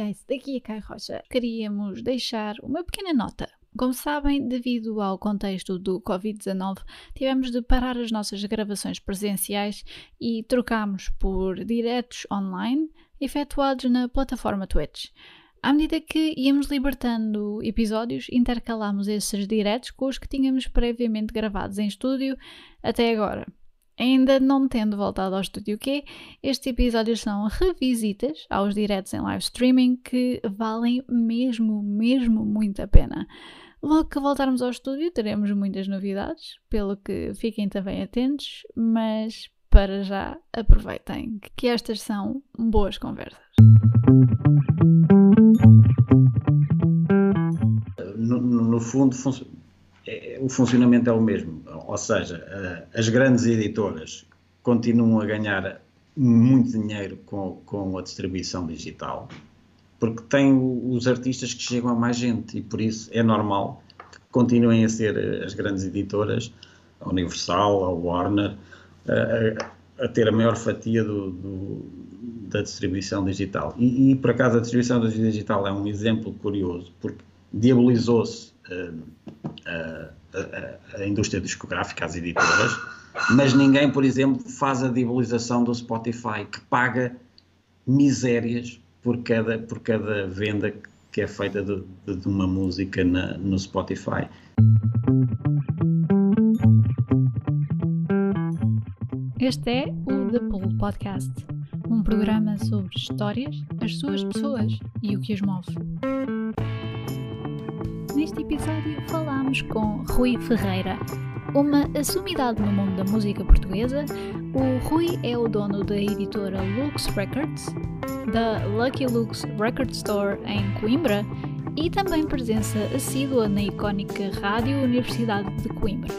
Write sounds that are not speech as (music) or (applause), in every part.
guys, daqui a Kai Rocha. Queríamos deixar uma pequena nota. Como sabem, devido ao contexto do Covid-19, tivemos de parar as nossas gravações presenciais e trocámos por diretos online efetuados na plataforma Twitch. À medida que íamos libertando episódios, intercalámos esses diretos com os que tínhamos previamente gravados em estúdio até agora. Ainda não tendo voltado ao Estúdio Q, estes episódios são revisitas aos diretos em live streaming que valem mesmo, mesmo muito a pena. Logo que voltarmos ao estúdio teremos muitas novidades, pelo que fiquem também atentos, mas para já aproveitem que estas são boas conversas. No, no fundo, é, o funcionamento é o mesmo, ou seja, as grandes editoras continuam a ganhar muito dinheiro com, com a distribuição digital, porque têm os artistas que chegam a mais gente e por isso é normal que continuem a ser as grandes editoras, a Universal, a Warner, a, a ter a maior fatia do, do, da distribuição digital. E, e, por acaso a distribuição digital é um exemplo curioso, porque diabolizou-se a, a, a, indústria discográfica, as editoras, mas ninguém, por exemplo, faz a diabolização do Spotify, que paga misérias por cada, por cada venda que é feita de, de uma música na, no Spotify. Este é o The Pool Podcast, um programa sobre histórias, as suas pessoas e o que as move. Neste episódio falamos com Rui Ferreira, uma assumidade no mundo da música portuguesa. O Rui é o dono da editora Lux Records, da Lucky Lux Record Store em Coimbra e também presença assídua na icónica Rádio Universidade de Coimbra.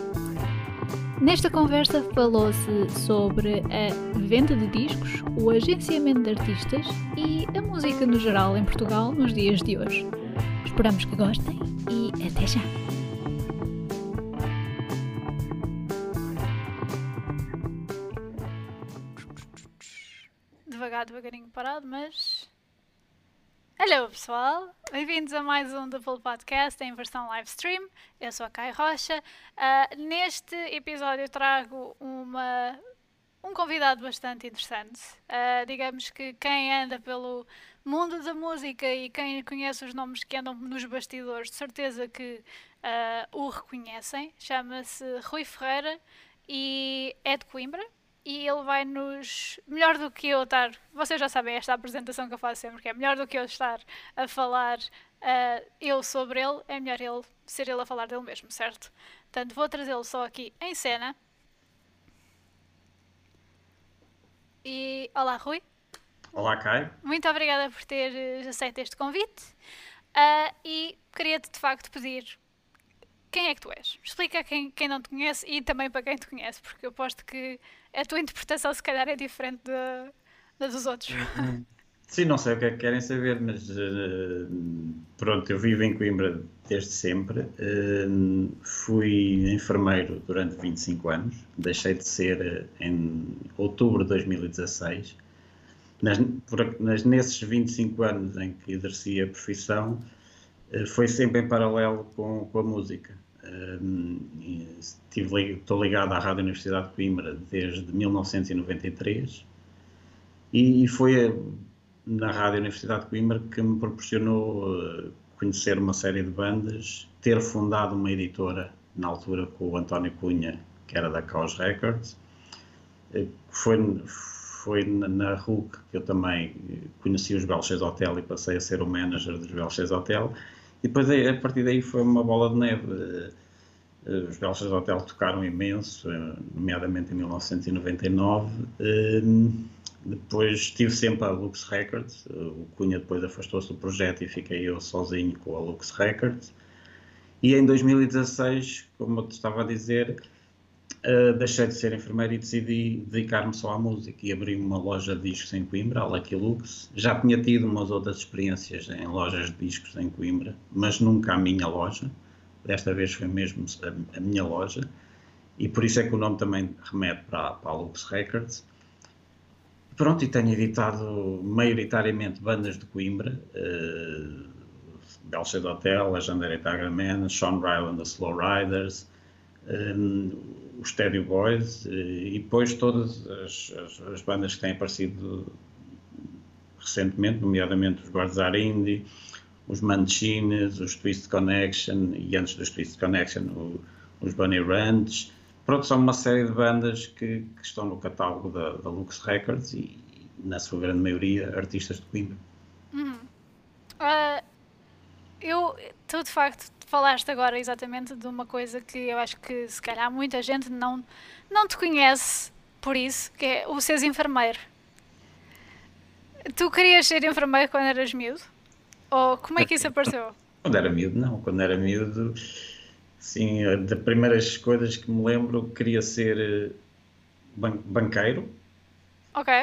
Nesta conversa falou-se sobre a venda de discos, o agenciamento de artistas e a música no geral em Portugal nos dias de hoje. Esperamos que gostem e até já! Devagar, devagarinho parado, mas. Hello pessoal, bem-vindos a mais um Double Podcast em versão live stream. Eu sou a Kai Rocha. Uh, neste episódio trago uma, um convidado bastante interessante. Uh, digamos que quem anda pelo mundo da música e quem conhece os nomes que andam nos bastidores, de certeza que uh, o reconhecem. Chama-se Rui Ferreira e é de Coimbra. E ele vai nos. Melhor do que eu estar. Vocês já sabem esta apresentação que eu faço sempre, que é melhor do que eu estar a falar uh, eu sobre ele, é melhor ele ser ele a falar dele mesmo, certo? Portanto, vou trazê-lo só aqui em cena. E. Olá, Rui. Olá, Kai. Muito obrigada por ter eh, aceito este convite. Uh, e queria-te de facto pedir quem é que tu és? Explica quem, quem não te conhece e também para quem te conhece, porque eu aposto que a tua interpretação se calhar é diferente da, da dos outros. (laughs) Sim, não sei o que é que querem saber, mas uh, pronto, eu vivo em Coimbra desde sempre. Uh, fui enfermeiro durante 25 anos, deixei de ser em outubro de 2016 nas, por, nas, nesses 25 anos em que exerci a profissão, foi sempre em paralelo com, com a música. Estive, estou ligado à Rádio Universidade de Coimbra desde 1993 e foi na Rádio Universidade de Coimbra que me proporcionou eh, conhecer uma série de bandas, ter fundado uma editora na altura com o António Cunha, que era da Caos Records. Eh, foi, foi na RUC que eu também conheci os Belches Hotel e passei a ser o manager dos Belches Hotel. E depois, a partir daí, foi uma bola de neve. Eh, os Belches Hotel tocaram imenso, eh, nomeadamente em 1999. Depois estive sempre a Lux Records. O Cunha depois afastou-se do projeto e fiquei eu sozinho com a Lux Records. E em 2016, como eu te estava a dizer, Uh, deixei de ser enfermeiro e decidi dedicar-me só à música e abri uma loja de discos em Coimbra, a Lucky Lux. Já tinha tido umas outras experiências em lojas de discos em Coimbra, mas nunca a minha loja. Desta vez foi mesmo a, a minha loja e por isso é que o nome também remete para, para a Lux Records. Pronto, e tenho editado maioritariamente bandas de Coimbra, uh, Belshade Hotel, Legendary Tiger Man, Sean Ryland, The Slow Riders, um, os Teddy Boys uh, e depois todas as, as, as, bandas que têm aparecido recentemente, nomeadamente os Guardzar Indie, os Manchines, os Twist Connection e antes dos Twist Connection o, os Bunny Ranch. Pronto, são uma série de bandas que, que estão no catálogo da, da, Lux Records e, na sua grande maioria, artistas de Coimbra. Uhum. Uh, eu, tu de facto falaste agora exatamente de uma coisa que eu acho que se calhar muita gente não, não te conhece por isso, que é o seres enfermeiro. Tu querias ser enfermeiro quando eras miúdo? Ou como é que isso (laughs) apareceu? Quando era miúdo, não. Quando era miúdo, sim, das primeiras coisas que me lembro, queria ser eh, ban banqueiro. Ok.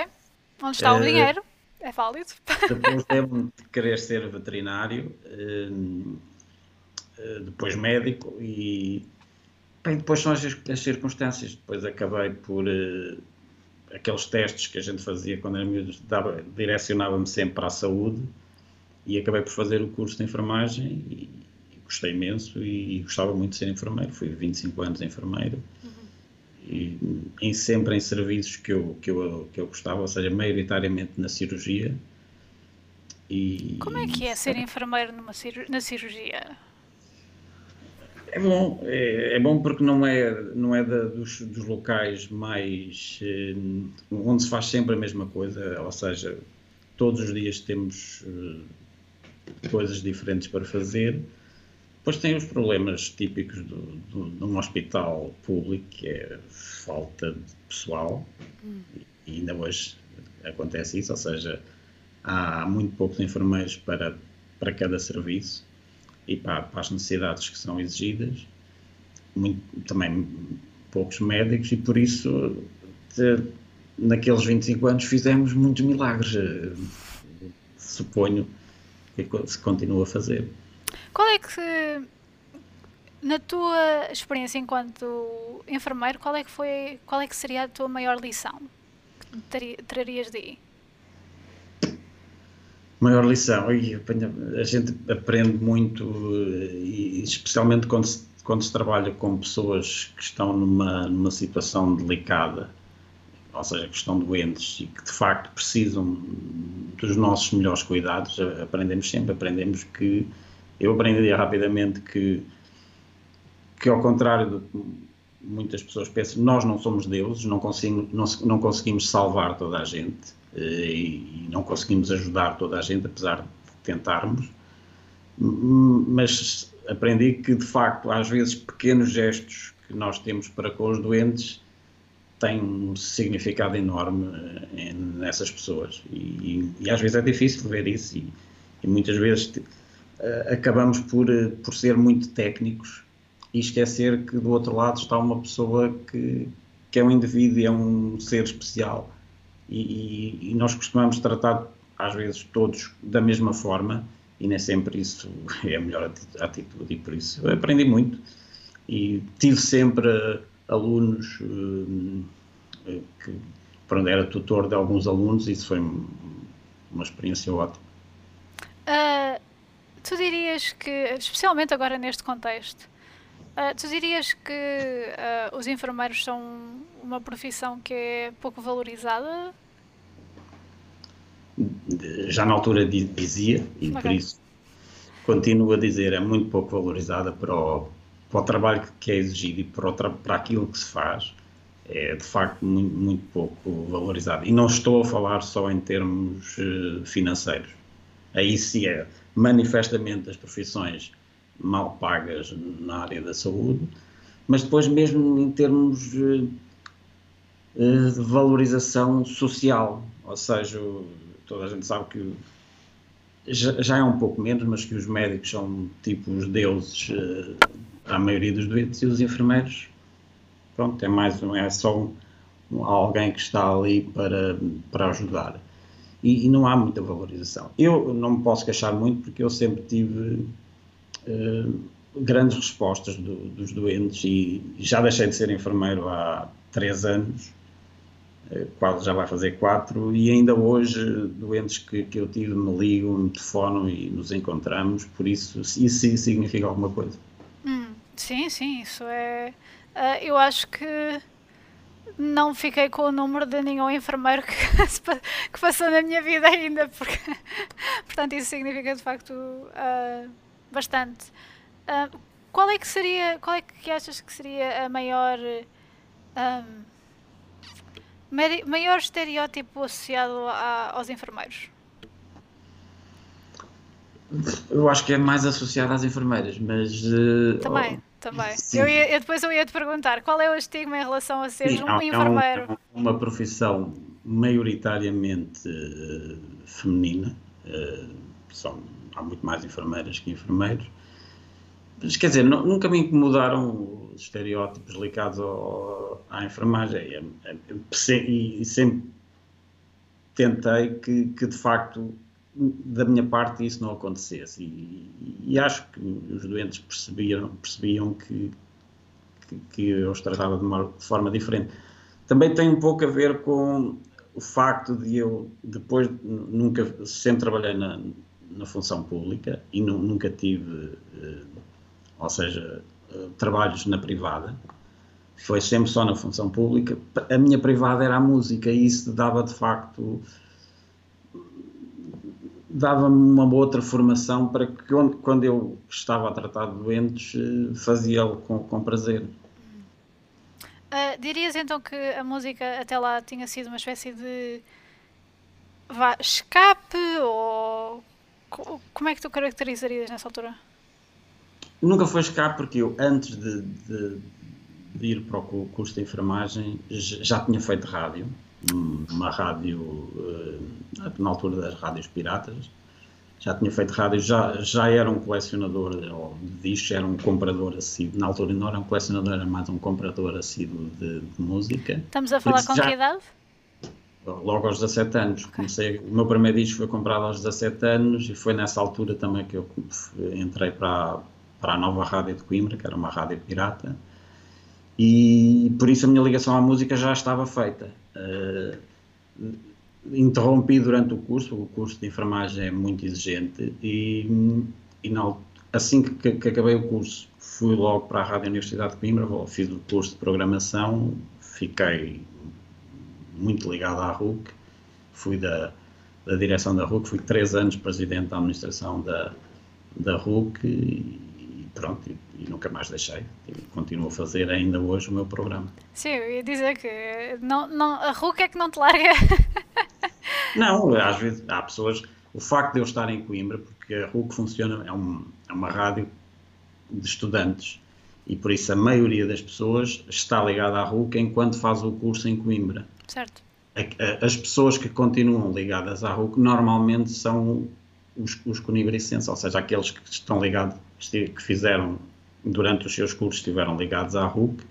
Onde está uh, o eh, dinheiro? É válido. Depois (laughs) lembro-me de querer ser veterinário, uh, depois médico e bem, depois são as, as, circunstâncias. Depois acabei por aqueles testes que a gente fazia quando era miúdo, direcionava-me sempre para a saúde e acabei por fazer o curso de enfermagem e gostei imenso e, e, gostava muito de ser enfermeiro. Fui 25 anos enfermeiro uhum. e em, sempre em serviços que eu, que, eu, que eu gostava, ou seja, maioritariamente na cirurgia. E, Como é que é ser enfermeiro numa na cirurgia? É bom, é, é, bom porque não é, não é da, dos, dos, locais mais. Eh, onde se faz sempre a mesma coisa, ou seja, todos os dias temos eh, coisas diferentes para fazer. Depois tem os problemas típicos do, do, de um hospital público, que é falta de pessoal, hum. e ainda hoje acontece isso, ou seja, há muito poucos enfermeiros para, para cada serviço e para, para as necessidades que são exigidas, muito, também poucos médicos, e por isso, de, naqueles 25 anos, fizemos muitos milagres, eh, suponho que se continua a fazer. Qual é que, na tua experiência enquanto enfermeiro, qual é que foi, qual é que seria a tua maior lição que trarias daí? Maior lição, a gente aprende muito, e especialmente quando se, quando se trabalha com pessoas que estão numa, numa situação delicada, ou seja, que estão doentes e que de facto precisam dos nossos melhores cuidados, aprendemos sempre, aprendemos que, eu aprendi rapidamente que, que ao contrário do que muitas pessoas pensam, nós não somos deuses, não conseguimos, não, não conseguimos salvar toda a gente eh, e, e não conseguimos ajudar toda a gente, apesar de tentarmos, mas aprendi que de facto às vezes pequenos gestos que nós temos para com os doentes tem um significado enorme eh, nessas pessoas. E, e, às vezes é difícil ver isso e, e muitas vezes acabamos por, uh, por ser muito técnicos e esquecer que do outro lado está uma pessoa que, que é um indivíduo e é um ser especial e, e nós costumamos tratar às vezes todos da mesma forma e nem sempre isso (laughs) é a melhor atitude e por isso eu aprendi muito e tive sempre alunos eh, que pronto, era tutor de alguns alunos e isso foi uma experiência ótima. Uh, tu dirias que, especialmente agora neste contexto, uh, tu dirias que uh, os enfermeiros são uma profissão que é pouco valorizada? Já na altura dizia, e okay. por isso continuo a dizer, é muito pouco valorizada para o, para o trabalho que é exigido e para, o, para aquilo que se faz, é de facto muito, muito, pouco valorizado. E não estou a falar só em termos uh, financeiros. Aí sim é manifestamente as profissões mal pagas na área da saúde, mas depois mesmo em termos de valorização social, ou seja, toda a gente sabe que já, é um pouco menos, mas que os médicos são tipo os deuses à maioria dos doentes e os enfermeiros, pronto, é mais é só um, alguém que está ali para, para ajudar. E, e, não há muita valorização. Eu não me posso queixar muito porque eu sempre tive uh, grandes respostas do, dos doentes e já deixei de ser enfermeiro há três anos quase já vai fazer quatro, e ainda hoje doentes que, que eu tive me ligam, me telefonam e nos encontramos, por isso isso significa alguma coisa. Hum, sim, sim, isso é. Uh, eu acho que não fiquei com o número de nenhum enfermeiro que, (laughs) que passou na minha vida ainda, porque, (laughs) portanto, isso significa de facto uh, bastante. Uh, qual é que seria, qual é que achas que seria a maior. Um, maior estereótipo associado a, aos enfermeiros? Eu acho que é mais associado às enfermeiras, mas. Uh, também. Eu, ia, eu depois eu ia te perguntar qual é o estigma em relação a ser um enfermeiro? É, um, é uma profissão maioritariamente uh, feminina. Uh, são, há muito mais enfermeiras que enfermeiros. Mas, quer dizer, nunca me incomodaram os estereótipos ligados ao, à enfermagem. É, é, e, e sempre tentei que, que, de facto, da minha parte, isso não acontecesse. E, e acho que os doentes percebiam, percebiam que, que, que eu os tratava de uma forma diferente. Também tem um pouco a ver com o facto de eu, depois, nunca, sempre trabalhei na, na função pública e nunca tive eh, ou seja, eh, trabalhos na privada, foi sempre só na função pública. A minha privada era a música e isso dava de facto dava-me uma outra formação para que quando eu estava a tratar de doentes eh, fazia-o com, com prazer. Uh, dirias então que a música até lá tinha sido uma espécie de vá, escape ou como é que tu caracterizarias nessa altura? Nunca foi escape porque eu, antes de, de, de, ir para o curso de enfermagem, já tinha feito rádio, uma rádio, eh, na altura das rádios piratas, já tinha feito rádio, já, já era um colecionador de discos, era um comprador assíduo, na altura não era um colecionador, era mais um comprador assíduo de, de música. Estamos a falar com já, que idade? Logo aos 17 anos. Okay. Comecei, o meu primeiro disco foi comprado aos 17 anos e foi nessa altura também que eu entrei para, para a nova rádio de Coimbra, que era uma rádio pirata, e por isso a minha ligação à música já estava feita. Uh, interrompi durante o curso, o curso de enfermagem é muito exigente, e, e assim que, que, acabei o curso, fui logo para a Rádio Universidade de Coimbra, fiz o curso de programação, fiquei muito ligado à RUC, fui da, da direção da RUC, fui três anos presidente da administração da, da RUC e, pronto, e, e, nunca mais deixei. E continuo a fazer ainda hoje o meu programa. Sim, eu ia dizer que não, não, a RUC é que não te larga. (laughs) não, às vezes há pessoas. O facto de eu estar em Coimbra, porque a RUC funciona, é, um, é uma rádio de estudantes e por isso a maioria das pessoas está ligada à RUC enquanto faz o curso em Coimbra. Certo. As pessoas que continuam ligadas à RUC normalmente são os, os ou seja, aqueles que estão ligados que fizeram durante os seus cursos estiveram ligados à RUC,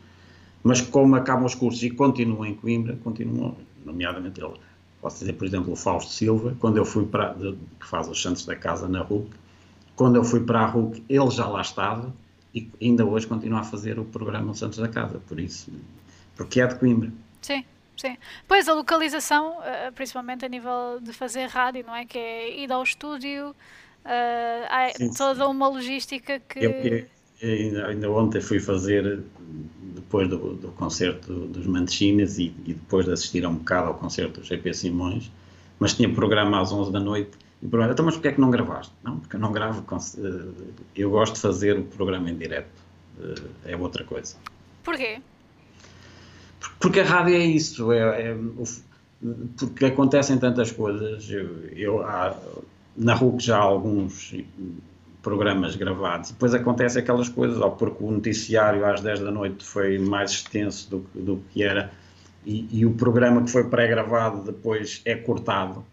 mas como acabam os cursos e continuam em Coimbra, continuam, nomeadamente ele, posso dizer, por exemplo, o Fausto Silva, quando eu fui para, que faz os Santos da Casa na RUC, quando eu fui para a RUC, ele já lá estava e ainda hoje continua a fazer o programa Santos da Casa, por isso, porque é de Coimbra. Sim. Sim. Pois a localização, eh, principalmente a nível de fazer rádio, não é? Que é ir ao estúdio, há sim, toda sim. uma logística que. Eu, ainda, ainda, ontem fui fazer, depois do, do concerto dos Manchinas e, e, depois de assistir a um bocado ao concerto do GP Simões, mas tinha programa às 11 da noite. E perguntaram, então, mas porquê é que não gravaste? Não, porque eu não gravo. Eh, eu gosto de fazer o programa em direto. Eh, é outra coisa. Porquê? Porque a rádio é isso. É, é porque acontecem tantas coisas. Eu, eu há, na RUC já há alguns programas gravados. Depois acontece aquelas coisas, ou porque o noticiário às 10 da noite foi mais extenso do, do que era, e, e, o programa que foi pré-gravado depois é cortado,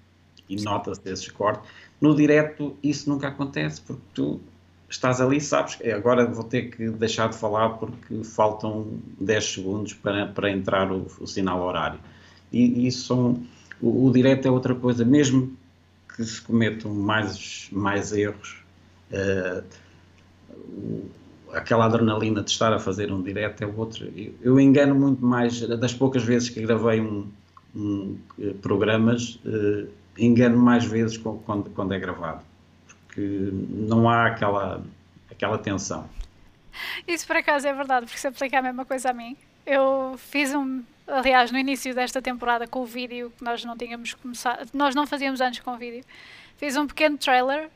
e nota-se esses cortes. No direto isso nunca acontece, porque tu estás ali sabes que agora vou ter que deixar de falar porque faltam 10 segundos para, para entrar o, o sinal horário. E, e isso são, o, o direto é outra coisa, mesmo que se cometam mais, mais erros. Uh, aquela adrenalina de estar a fazer um direto é outra. Eu, eu, engano muito mais, das poucas vezes que gravei um, hum, programas, uh, engano mais vezes quando, quando é gravado, porque não há aquela, aquela tensão. Isso por acaso é verdade, porque se aplica a mesma coisa a mim. Eu fiz um, aliás, no início desta temporada com o vídeo, que nós não tínhamos começado, nós não fazíamos antes com o vídeo, fiz um pequeno trailer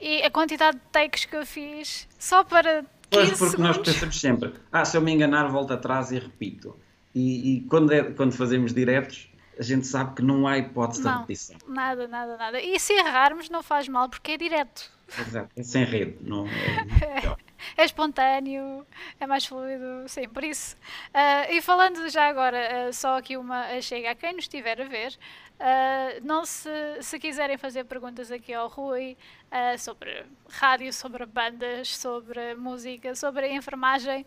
e a quantidade de takes que eu fiz só para. Pois, porque segundos. nós pensamos sempre, ah, se eu me enganar, volto atrás e repito. E, e quando, é, quando fazemos diretos, a gente sabe que não há hipótese não, de repetição. Nada, nada, nada. E se errarmos, não faz mal, porque é direto. Exato, é sem rede. Não, é, (laughs) é espontâneo, é mais fluido, sim, por isso. Uh, e falando já agora, uh, só aqui uma chega a quem nos estiver a ver, uh, não se, se quiserem fazer perguntas aqui ao Rui sobre rádio, sobre bandas, sobre música, sobre enfermagem,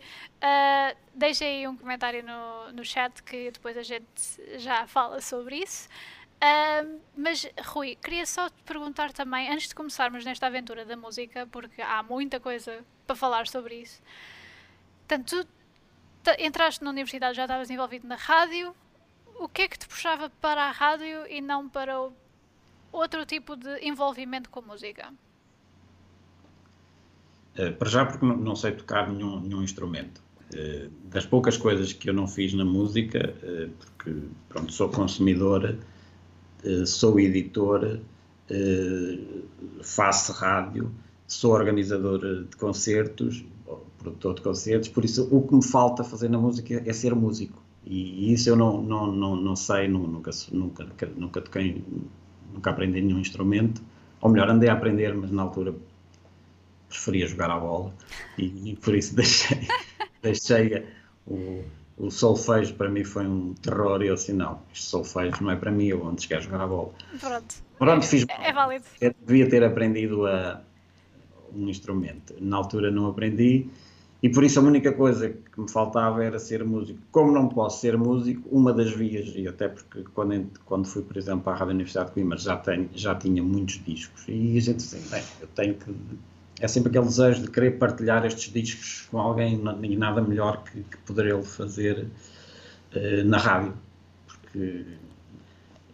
deixem aí um comentário no, no chat que depois a gente já fala sobre isso. Uh, mas, Rui, queria só te perguntar também, antes de começarmos nesta aventura da música, porque há muita coisa para falar sobre isso. Portanto, tu entraste na universidade, já estavas envolvido na rádio. O que é que te puxava para a rádio e não para outro tipo de envolvimento com música? Uh, para já, porque não sei tocar nenhum, nenhum instrumento. Uh, das poucas coisas que eu não fiz na música, uh, porque pronto, sou consumidora sou editor, eh, faço rádio, sou organizador de concertos, produtor de concertos, por isso o que me falta fazer na música é ser músico. E isso eu não, não, não, não sei, nunca, nunca, nunca toquei, nunca aprendi nenhum instrumento, ou melhor, andei a aprender, mas na altura preferia jogar a bola e, e por isso deixei, (laughs) deixei o, o solfejo para mim foi um terror e eu assim, não, este solfejo não é para mim, eu antes quero jogar a bola. Pronto. Pronto, fiz. É, é válido. Eu devia ter aprendido a, um instrumento. Na altura não aprendi e por isso a única coisa que me faltava era ser músico. Como não posso ser músico, uma das vias, e até porque quando, quando fui, por exemplo, à Rádio Universidade de Coimbra já, tenho, já tinha muitos discos e a gente assim, bem, eu tenho que é sempre aquele desejo de querer partilhar estes discos com alguém e nada melhor que, que poder ele fazer uh, na rádio. Porque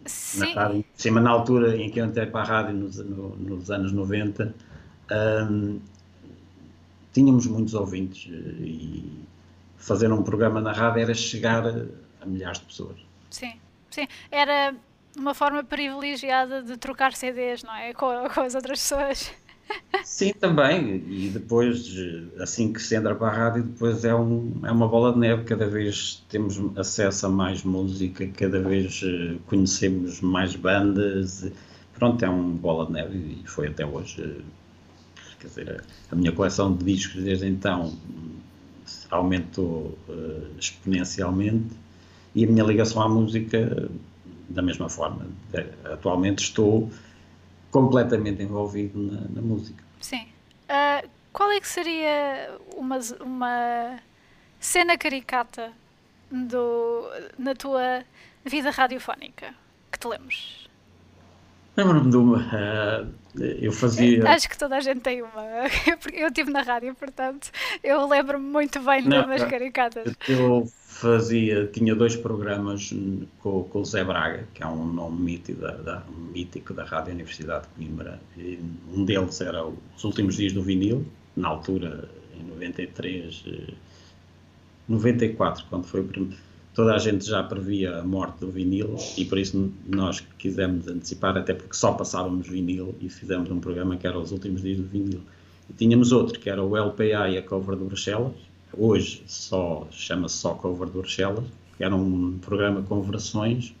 Sim. na rádio, cima na altura em que eu entrei para a rádio nos, no, nos anos 90, um, tínhamos muitos ouvintes eh, e fazer um programa na rádio era chegar a, a milhares de pessoas. Sim, sim. Era uma forma privilegiada de trocar CDs, não é? Com, com as outras pessoas. Sim, também. E depois, assim que se entra para a rádio, depois é, um, é uma bola de neve. Cada vez temos acesso a mais música, cada vez eh, conhecemos mais bandas. Pronto, é uma bola de neve e foi até hoje. Quer dizer, a minha coleção de discos desde então aumentou uh, exponencialmente e a minha ligação à música da mesma forma. Atualmente estou completamente envolvido na, na música. Sim. Uh, qual é que seria uma, uma cena caricata do, na tua vida radiofónica que te lembres? Lembro-me de uma. Uh, eu fazia. Acho que toda a gente tem uma. (laughs) Eu estive na rádio, portanto, eu lembro-me muito bem de umas caricatas. Eu fazia, tinha dois programas com, com o Zé Braga, que é um nome mítico da, da, mítico da Rádio Universidade de Coimbra. E um deles era Os Últimos Dias do Vinil, na altura, em 93, 94, quando foi toda a gente já previa a morte do vinil e por isso nós quisemos antecipar, até porque só passávamos vinil e fizemos um programa que era Os Últimos Dias do Vinil. E tínhamos outro, que era o LPA e a cover de Bruxelas, hoje só chama-se só Cover de Bruxelas, que era um programa com versões.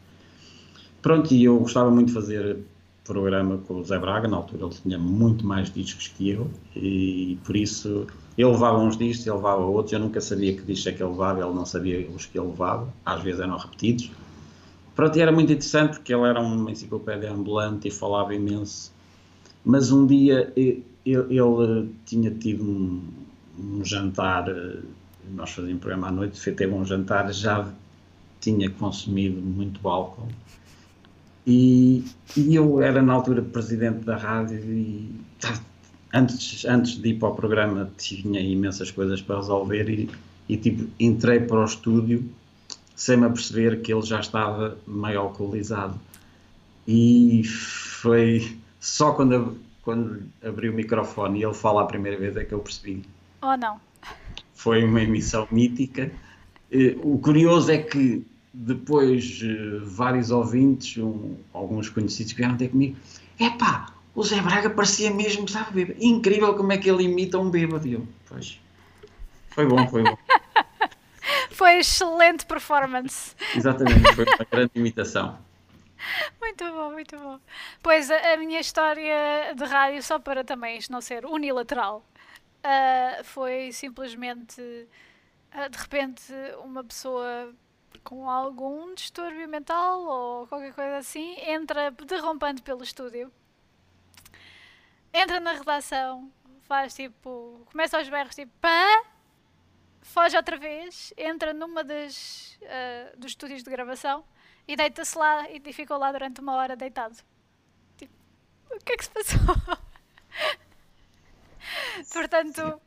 Pronto, e eu gostava muito de fazer programa com o Zé Braga, na altura ele tinha muito mais discos que eu, e por isso ele levava uns discos, ele levava outros, eu nunca sabia que discos é que ele levava, ele não sabia os que ele levava, às vezes eram repetidos. Pronto, e era muito interessante porque ele era uma enciclopédia ambulante e falava imenso, mas um dia ele, ele tinha tido um, um jantar, eh, nós fazíamos um programa à noite, teve um jantar, já tinha consumido muito álcool e, e, eu era na altura presidente da rádio e tá, antes, antes de ir para o programa tinha imensas coisas para resolver e, e tipo, entrei para o estúdio sem-me aperceber que ele já estava meio alcoolizado. E foi só quando, quando abri o microfone e ele fala a primeira vez é que eu percebi. Oh, não. Foi uma emissão mítica. O curioso é que depois eh, vários ouvintes, um, alguns conhecidos vieram ter comigo. Epá, o Zé Braga parecia mesmo, sabe, bêbado. Incrível como é que ele imita um bêbado. Eu, pois, foi bom, foi bom. (laughs) foi excelente performance. Exatamente, foi uma grande imitação. Muito bom, muito bom. Pois a, a, minha história de rádio, só para também isto não ser unilateral, uh, foi simplesmente uh, de repente uma pessoa com algum distúrbio mental ou qualquer coisa assim entra derrompante pelo estúdio, entra na redação, faz tipo, começa aos berros tipo pá, foge outra vez, entra numa das uh, dos estúdios de gravação e deita-se lá e ficou lá durante uma hora deitado. Tipo, o que é que se passou? (laughs) Portanto,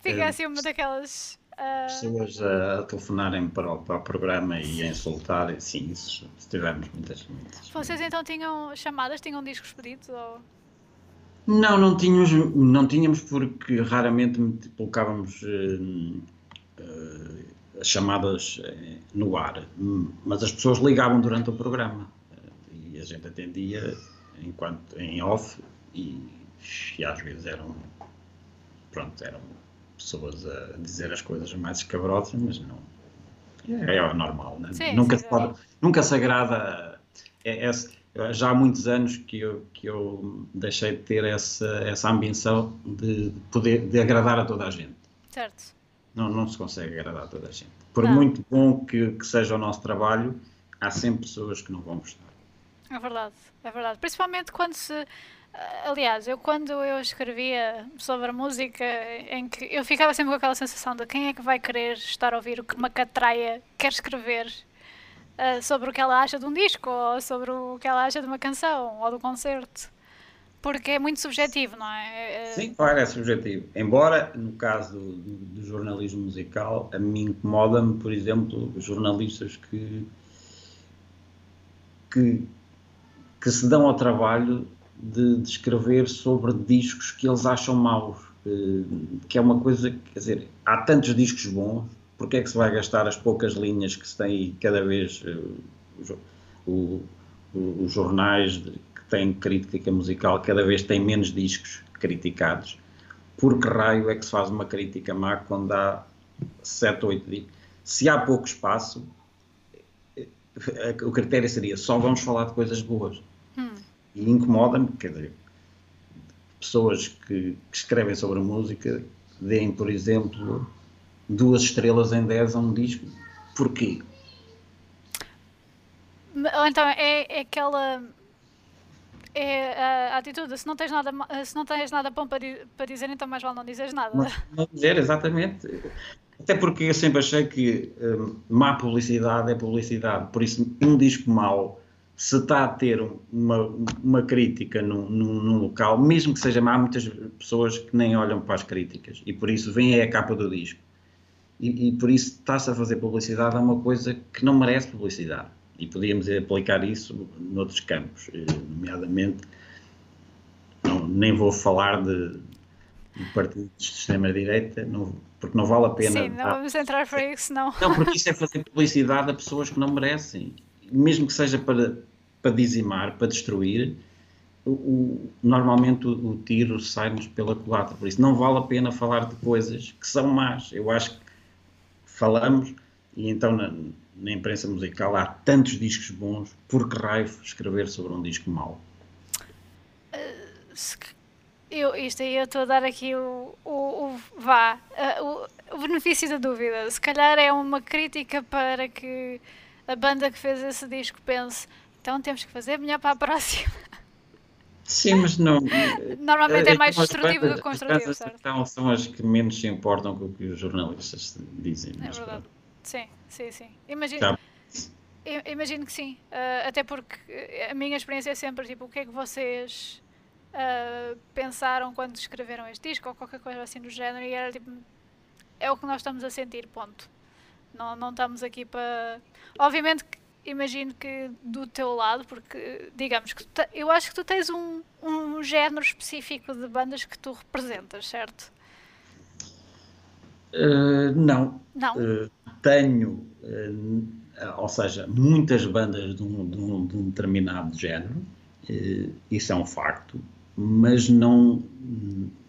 fica assim uma daquelas. Uh... Pessoas a, telefonarem para o, para o programa e a insultar, sim, isso tivemos muitas, muitas. Vocês então tinham chamadas, tinham discos pedidos? Ou... Não, não tínhamos, não tínhamos porque raramente colocávamos uh, uh, as chamadas uh, no ar, mas as pessoas ligavam durante o programa e a gente atendia enquanto em off e, e às vezes eram pronto, eram pessoas a dizer as coisas mais escabrosas, mas não. É, é normal, né? Sim, nunca, sim, se pode, nunca se agrada. É, é, já há muitos anos que eu, que eu deixei de ter essa, essa ambição de poder de agradar a toda a gente. Certo. Não, não se consegue agradar a toda a gente. Por não. muito bom que, que seja o nosso trabalho, há sempre pessoas que não vão gostar. É verdade, é verdade. Principalmente quando se Aliás, eu quando eu escrevia sobre a música, em que eu ficava sempre com aquela sensação de quem é que vai querer estar a ouvir o que uma catraia quer escrever uh, sobre o que ela acha de um disco, ou sobre o que ela acha de uma canção, ou do concerto. Porque é muito subjetivo, não é? é, é Sim, claro, é subjetivo. Embora, no caso do, do, jornalismo musical, a mim incomoda-me, por exemplo, jornalistas que, que, que se dão ao trabalho de, de, escrever sobre discos que eles acham maus, eh, que é uma coisa, quer dizer, há tantos discos bons, porque é que se vai gastar as poucas linhas que se tem cada vez eh, o, o, os jornais que têm crítica musical cada vez têm menos discos criticados. Por que raio é que se faz uma crítica má quando há 7 ou 8 discos? Se há pouco espaço, eh, o critério seria só vamos falar de coisas boas. Hum. E incomoda-me, quer dizer, pessoas que, que, escrevem sobre música deem, por exemplo, duas estrelas em 10 a um disco. Porquê? Então é, é aquela é a, atitude, se não tens nada, se não tens nada bom para, para dizer, então mais vale não dizeres nada. Não, não dizer, exatamente. Até porque eu sempre achei que hum, má publicidade é publicidade. Por isso, um disco mau se está a ter uma, uma crítica num, num, num, local, mesmo que seja má, há muitas pessoas que nem olham para as críticas e por isso vem a capa do disco. E, e por isso está-se a fazer publicidade a uma coisa que não merece publicidade. E podíamos aplicar isso noutros campos, eh, nomeadamente, não, nem vou falar de, de partidos de extrema-direita, porque não vale a pena. Sim, não vamos entrar por isso, não. Não, porque isso é fazer publicidade a pessoas que não merecem mesmo que seja para, para dizimar, para destruir, o, o, normalmente o, o tiro sai-nos pela culatra. Por isso não vale a pena falar de coisas que são más. Eu acho que falamos, e então na, na imprensa musical há tantos discos bons, por que raio escrever sobre um disco mau? Eu, isto aí eu estou a dar aqui o, o, o vá, o, o benefício da dúvida. Se calhar é uma crítica para que a banda que fez esse disco pense, então temos que fazer melhor para a próxima. (laughs) Sim, mas não. (laughs) Normalmente é, é mais destrutivo do que construtivo, certo? Então são as que menos se importam com o que os jornalistas dizem. É verdade. Sim, sim, sim. Imagino, imagino que sim. Uh, até porque a minha experiência é sempre tipo, o que é que vocês uh, pensaram quando escreveram este disco ou qualquer coisa assim do género e era tipo, é o que nós estamos a sentir, ponto. Não, não estamos aqui para. Obviamente que imagino que do teu lado, porque digamos que te... eu acho que tu tens um, um género específico de bandas que tu representas, certo? Uh, não. Não. Uh, tenho, uh, ou seja, muitas bandas de um, de um, de um determinado género, isso é um facto, mas não,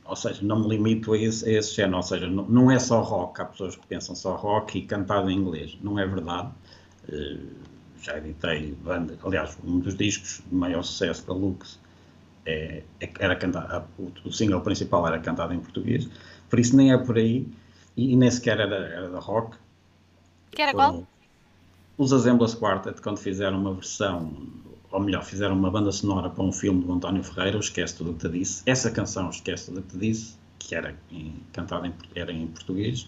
ou seja, não me limito a esse, a esse género, ou seja, não, não, é só rock, há pessoas que pensam só rock e cantado em inglês, não é verdade. Já editei banda, aliás, um dos discos de maior sucesso da Lux é, é, era cantado, o, single principal era cantado em português, por isso nem é por aí e, e nem sequer era, era da rock. Que era qual? Os Assemblers Quartet, quando fizeram uma versão, ou melhor, fizeram uma banda sonora para um filme do António Ferreira, Esquece Tudo o que te disse. Essa canção, Esquece Tudo o que te disse, que era em, cantada em, era em português,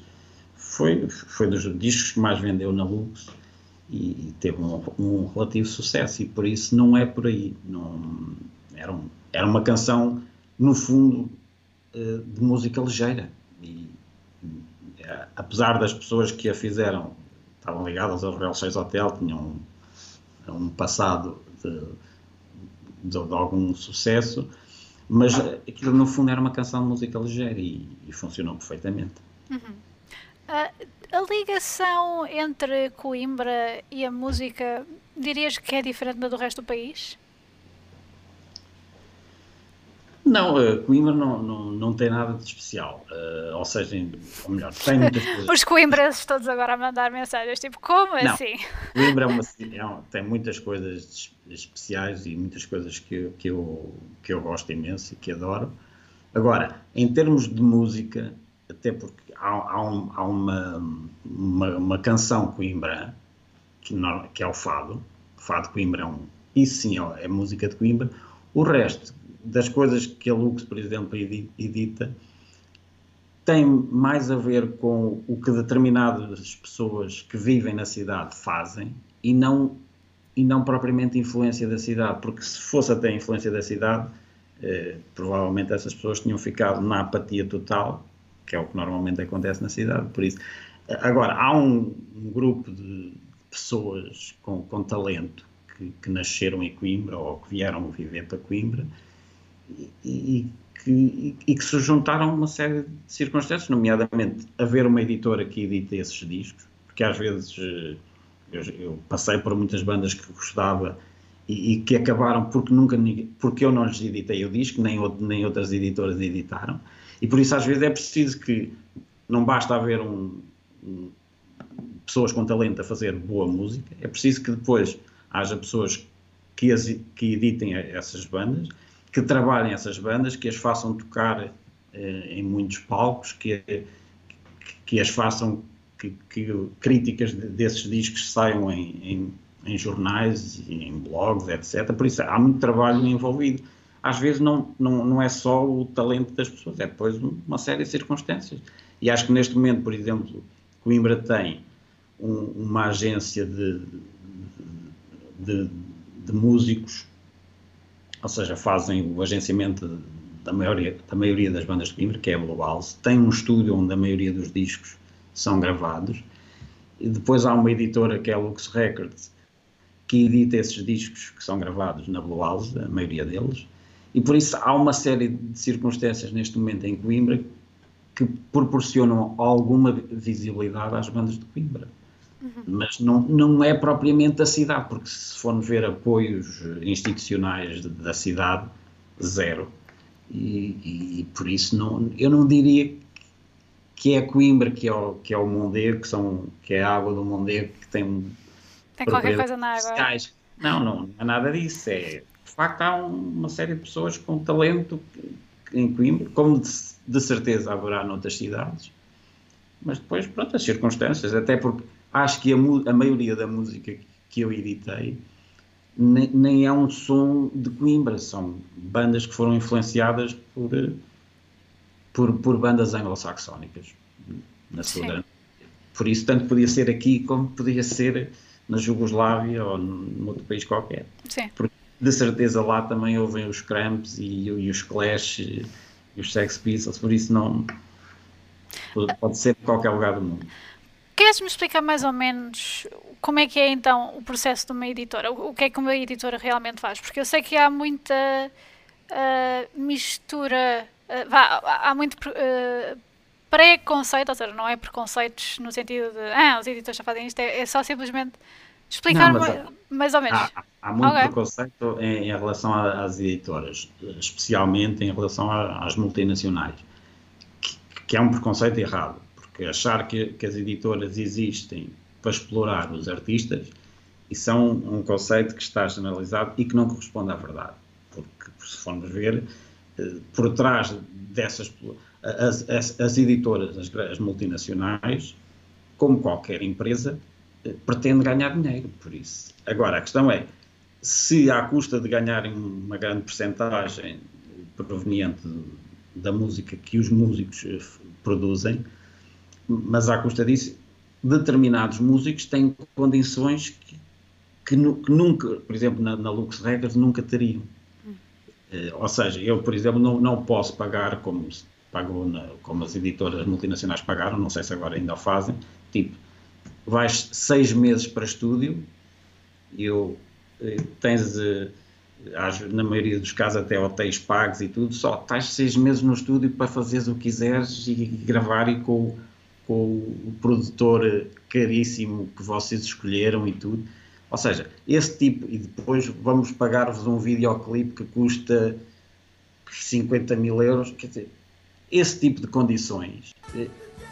foi, foi dos discos que mais vendeu na Lux e, teve um, um, relativo sucesso. E por isso não é por aí. Não, era, um, era uma canção, no fundo, eh, de música ligeira. E, apesar das pessoas que a fizeram estavam ligadas ao Royal 6 Hotel, tinham um, um passado de, de, de, algum sucesso, mas aquilo no fundo era uma canção de música ligeira e, e funcionou perfeitamente. Uhum. Uh, a ligação entre Coimbra e a música, dirias que é diferente da do resto do país? Não, uh, Coimbra não, não, não tem nada de especial. Uh, ou seja, ou melhor, tem muitas (laughs) coisas. Os coimbrenses todos agora a mandar mensagens, tipo, como não, assim? Coimbra é uma, (laughs) é tem muitas coisas especiais e muitas coisas que, que, eu, que eu gosto imenso e que adoro. Agora, em termos de música, até porque há, há, um, há uma, uma, uma, canção Coimbra, que, não, que é o Fado. Fado Coimbra é um. Isso sim é, é música de Coimbra. O resto, das coisas que a Lux, por exemplo, edita, tem mais a ver com o que determinadas pessoas que vivem na cidade fazem e não, e não propriamente influência da cidade, porque se fosse até influência da cidade, eh, provavelmente essas pessoas tinham ficado na apatia total, que é o que normalmente acontece na cidade. Por isso, agora, há um, grupo de pessoas com, com talento que, que nasceram em Coimbra ou que vieram viver para Coimbra e, que, e, que, se juntaram a uma série de circunstâncias, nomeadamente haver uma editora que edita esses discos, porque às vezes eh, eu, eu passei por muitas bandas que gostava e, e, que acabaram porque nunca porque eu não lhes editei o disco, nem, nem outras editoras editaram, e por isso às vezes é preciso que não basta haver um, um, pessoas com talento a fazer boa música, é preciso que depois haja pessoas que, as, que editem essas bandas que trabalhem essas bandas, que as façam tocar eh, em muitos palcos, que, que as façam, que, que críticas desses discos saiam em, em, em, jornais e em blogs, etc. Por isso há muito trabalho envolvido. Às vezes não, não, não é só o talento das pessoas, é depois uma série de circunstâncias. E acho que neste momento, por exemplo, Coimbra tem um, uma agência de, de, de músicos ou seja, fazem o agenciamento da maioria, da maioria das bandas de Coimbra, que é a Blue House, tem um estúdio onde a maioria dos discos são gravados, e depois há uma editora que é a Lux Records, que edita esses discos que são gravados na Blue House, a maioria deles, e por isso há uma série de circunstâncias neste momento em Coimbra que proporcionam alguma visibilidade às bandas de Coimbra. Uhum. Mas não, não é propriamente a cidade, porque se formos ver apoios institucionais da cidade, zero. E, e, por isso não, eu não diria que é Coimbra, que é o, que é o Mondego, que, são, que é a água do Mondego, que tem. Tem qualquer coisa na água. Não, não, não é nada disso. É, de facto, há uma série de pessoas com talento em Coimbra, como de, de certeza haverá noutras cidades, mas depois, pronto, as circunstâncias, até porque acho que a, a maioria da música que eu editei nem, nem, é um som de Coimbra, são bandas que foram influenciadas por, por, por bandas anglo-saxónicas na sua Por isso, tanto podia ser aqui como podia ser na Jugoslávia ou num outro país qualquer. Sim. Porque de certeza lá também ouvem os Cramps e, e os Clash e, os Sex Pistols, por isso não pode ser em qualquer lugar do mundo. pudesse-me explicar mais ou menos como é que é então o processo de uma editora? O que é que uma editora realmente faz? Porque eu sei que há muita uh, mistura, uh, vá, há muito uh, preconceito, ou seja, não é preconceitos no sentido de ah, os editores já fazem isto, é, é só simplesmente explicar não, mais, mais, ou menos. Há, há muito okay. preconceito em, em, relação às editoras, especialmente em relação às multinacionais, que, que é um preconceito errado porque achar que, que as editoras existem para explorar os artistas, isso é um, um, conceito que está generalizado e que não corresponde à verdade. Porque, se formos ver, eh, por trás dessas. As, as, as editoras, as, as, multinacionais, como qualquer empresa, pretende ganhar dinheiro por isso. Agora, a questão é, se à custa de ganharem uma grande percentagem proveniente da música que os músicos eh, produzem, mas à custa disso, determinados músicos têm condições que, que, que nunca, por exemplo, na, na, Lux Records, nunca teriam. Uh, ou seja, eu, por exemplo, não, não posso pagar como, pagou na, como as editoras multinacionais pagaram, não sei se agora ainda o fazem, tipo, vais seis meses para estúdio, eu, eh, tens, uh, na maioria dos casos, até hotéis pagos e tudo, só estás seis meses no estúdio para fazeres o que quiseres e, e gravar e com com o produtor caríssimo que vocês escolheram e tudo. Ou seja, esse tipo, e depois vamos pagar-vos um videoclipe que custa 50 mil euros, quer dizer, esse tipo de condições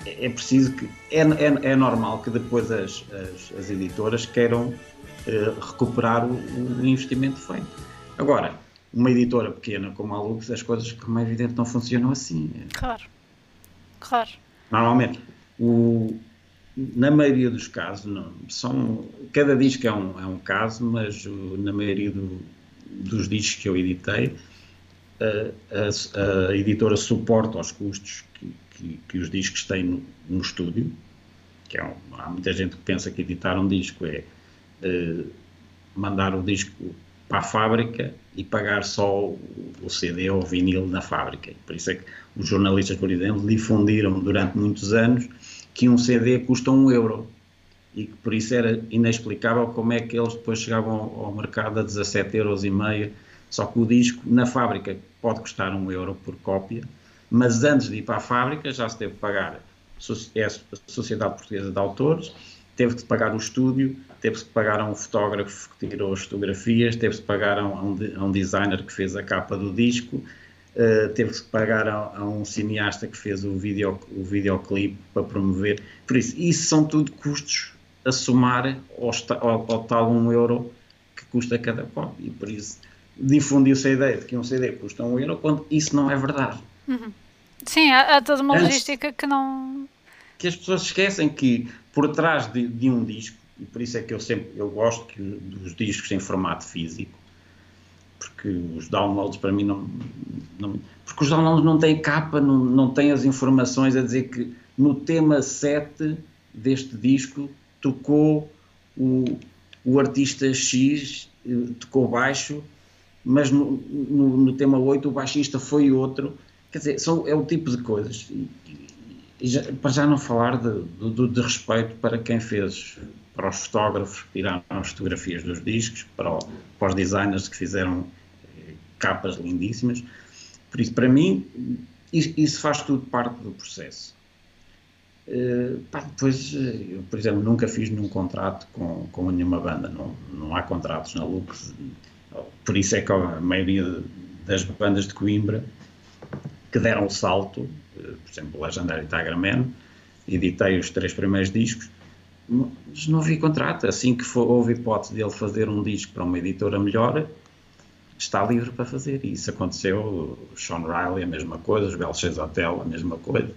é, é preciso que, é, é, é, normal que depois as, as, as editoras queiram eh, recuperar o, o, investimento feito. Agora, uma editora pequena como a Lux, as coisas, como é evidente, não funcionam assim. Claro, claro. Normalmente, o, na maioria dos casos, não, são, cada disco é um, é um caso, mas o, na maioria do, dos discos que eu editei, a, a, a editora suporta os custos que, que, que os discos têm no, no estúdio, que é um, há muita gente que pensa que editar um disco é uh, mandar o disco para a fábrica e pagar só o, CD ou o vinil na fábrica. Por isso é que os jornalistas, por exemplo, difundiram durante muitos anos que um CD custa um euro e que por isso era inexplicável como é que eles depois chegavam ao, mercado a 17 euros e meio, só que o disco na fábrica pode custar um euro por cópia, mas antes de ir para a fábrica já se teve que pagar é a Sociedade Portuguesa de Autores, teve que pagar o estúdio, teve que pagar a um fotógrafo que tirou as fotografias, teve que pagar a um, a um designer que fez a capa do disco, Uh, teve que pagar a, a, um cineasta que fez o, video, o videoclipe para promover. Por isso, isso são tudo custos a somar ao, ao, ao tal um euro que custa cada cópia. E por isso difundiu-se a ideia de que um CD custa um euro, quando isso não é verdade. Uhum. Sim, há, há, toda uma Antes, logística que não. Que as pessoas esquecem que por trás de, de, um disco, e por isso é que eu sempre eu gosto que, dos discos em formato físico, porque os downloads para mim não, não, porque os downloads não têm capa, não, não têm as informações a dizer que no tema 7 deste disco tocou o, o artista X, eh, tocou baixo, mas no, no, no, tema 8 o baixista foi outro. Quer dizer, são, é o tipo de coisas. E, e já, para já não falar de, de, de, respeito para quem fez, para os fotógrafos que tiraram as fotografias dos discos, para, o, para os designers que fizeram eh, capas lindíssimas. Por isso, para mim, isso faz tudo parte do processo. Uh, pá, depois, eh, eu, por exemplo, nunca fiz nenhum contrato com, com nenhuma banda, não, não há contratos na Lux, por isso é que a maioria das bandas de Coimbra que deram o salto, uh, por exemplo, o Legendary Tiger Man, editei os três primeiros discos, mas não havia contrato. Assim que houve hipótese de ele fazer um disco para uma editora melhor, está livre para fazer. E isso aconteceu, o Sean Riley, a mesma coisa, os Belches Hotel, a mesma coisa.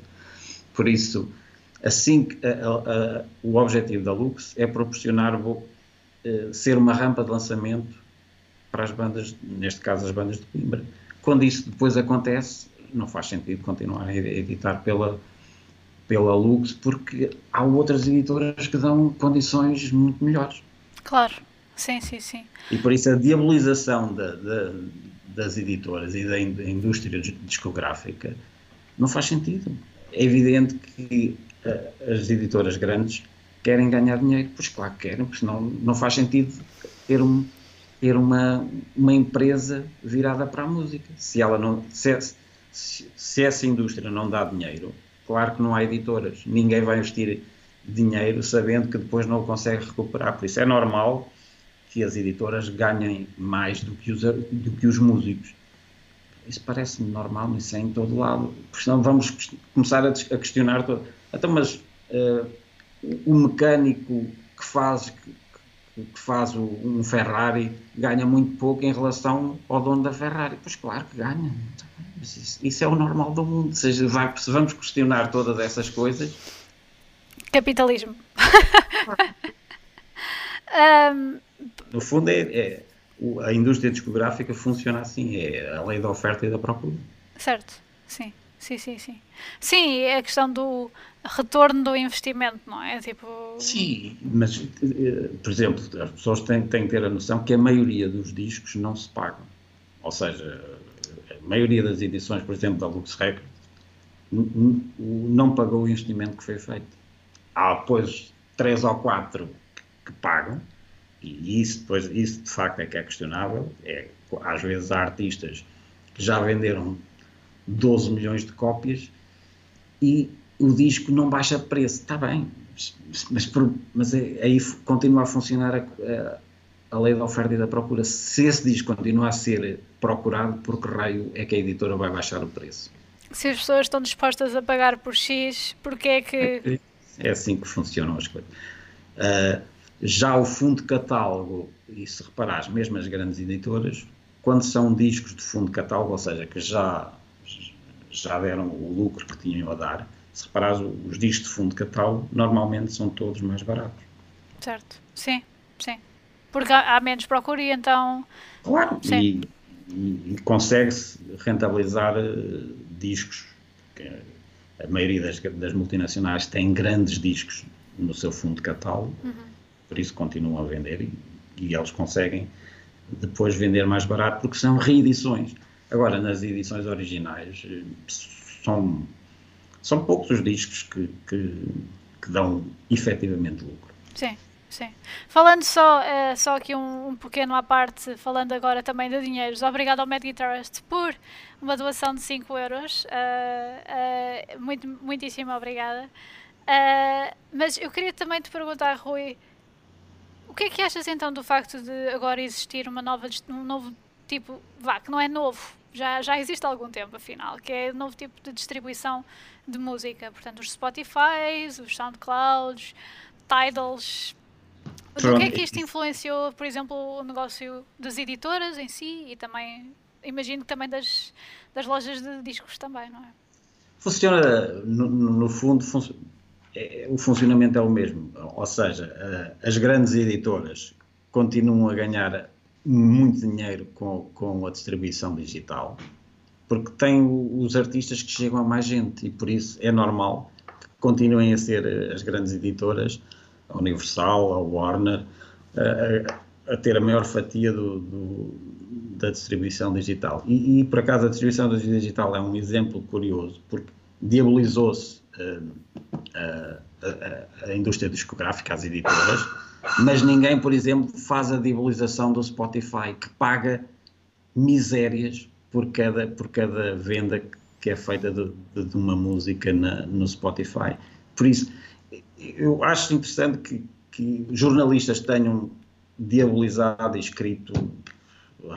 Por isso, assim a, a, a, o objetivo da Lux é proporcionar uh, ser uma rampa de lançamento para as bandas, neste caso as bandas de Coimbra. Quando isso depois acontece, não faz sentido continuar a editar pela, pela Lux, porque há outras editoras que dão condições muito melhores. Claro. Sim, sim, sim. E por isso a diabolização da, da, das editoras e da indústria discográfica não faz sentido. É evidente que uh, as editoras grandes querem ganhar dinheiro. Pois claro que querem, porque senão não faz sentido ter, um, ter uma, uma empresa virada para a música. Se, ela não, se, se, essa indústria não dá dinheiro, claro que não há editoras. Ninguém vai investir dinheiro sabendo que depois não o consegue recuperar. Por isso é normal que as editoras ganhem mais do que os, do que os músicos. Isso parece-me normal, isso é em todo lado. Porque senão vamos começar a, a questionar todo. Então, mas uh, o mecânico que faz, que, que faz o, um Ferrari ganha muito pouco em relação ao dono da Ferrari. Pois claro que ganha. Isso, isso, é o normal do mundo. Se vamos questionar todas essas coisas. Capitalismo. (laughs) No fundo, é, é, a indústria discográfica funciona assim: é a lei da oferta e da procura. Certo, sim. Sim, sim, sim. Sim, é a questão do retorno do investimento, não é? Tipo... Sim, mas, eh, por exemplo, as pessoas têm, têm que ter a noção que a maioria dos discos não se pagam. Ou seja, maioria das edições, por exemplo, da Lux Records, não pagou o investimento que foi feito. Há, depois, três ou quatro que pagam, e isso, depois, isso de facto é que é questionável. É, às vezes há artistas que já venderam 12 milhões de cópias e o disco não baixa de preço. Está bem, mas, mas é, aí continua a funcionar a, a, a, lei da oferta e da procura. Se esse disco continua a ser procurado, por que raio é que a editora vai baixar o preço? Se as pessoas estão dispostas a pagar por X, porque é que. É, é assim que funcionam as coisas. Uh, já o fundo de catálogo, e se reparares, mesmo as grandes editoras, quando são discos de fundo de catálogo, ou seja, que já já deram o lucro que tinham a dar. Se reparares, os discos de fundo de catálogo normalmente são todos mais baratos. Certo, sim, sim. Porque há, menos procura e então. Claro, sim. e, e, e consegue-se rentabilizar uh, discos. a maioria das, das, multinacionais tem grandes discos no seu fundo de catálogo, uhum. por isso continuam a vender e, e eles conseguem depois vender mais barato porque são reedições. Agora, nas edições originais, eh, são, são poucos os discos que, que, que dão efetivamente lucro. Sim. Sim. Falando só, uh, só aqui um, um, pequeno à parte, falando agora também de dinheiros, obrigado ao Mad Guitarist por uma doação de 5 euros. Uh, uh, muito, muitíssimo obrigada. mas eu queria também te perguntar, Rui, o que é que achas então do facto de agora existir uma nova, um novo tipo, vá, que não é novo, já, já existe há algum tempo, afinal, que é o novo tipo de distribuição de música. Portanto, os Spotify, os SoundClouds, Tidals. O que é que isto influenciou, por exemplo, o negócio das editoras em si e também, imagino que também das, das lojas de discos também, não é? Funciona, no, no fundo, fun é, o funcionamento é o mesmo. Ou seja, as grandes editoras continuam a ganhar muito dinheiro com, com a distribuição digital, porque tem os artistas que chegam a mais gente e por isso é normal que continuem a ser eh, as grandes editoras, a Universal, a Warner, a, a ter a maior fatia do, do, da distribuição digital. E, e, por acaso a distribuição digital é um exemplo curioso, porque diabolizou-se uh, uh, a, a, indústria discográfica, as editoras, mas ninguém, por exemplo, faz a diabolização do Spotify, que paga misérias por cada, por cada venda que é feita de, de, de uma música na, no Spotify. Por isso, eu acho interessante que, que jornalistas tenham diabolizado e escrito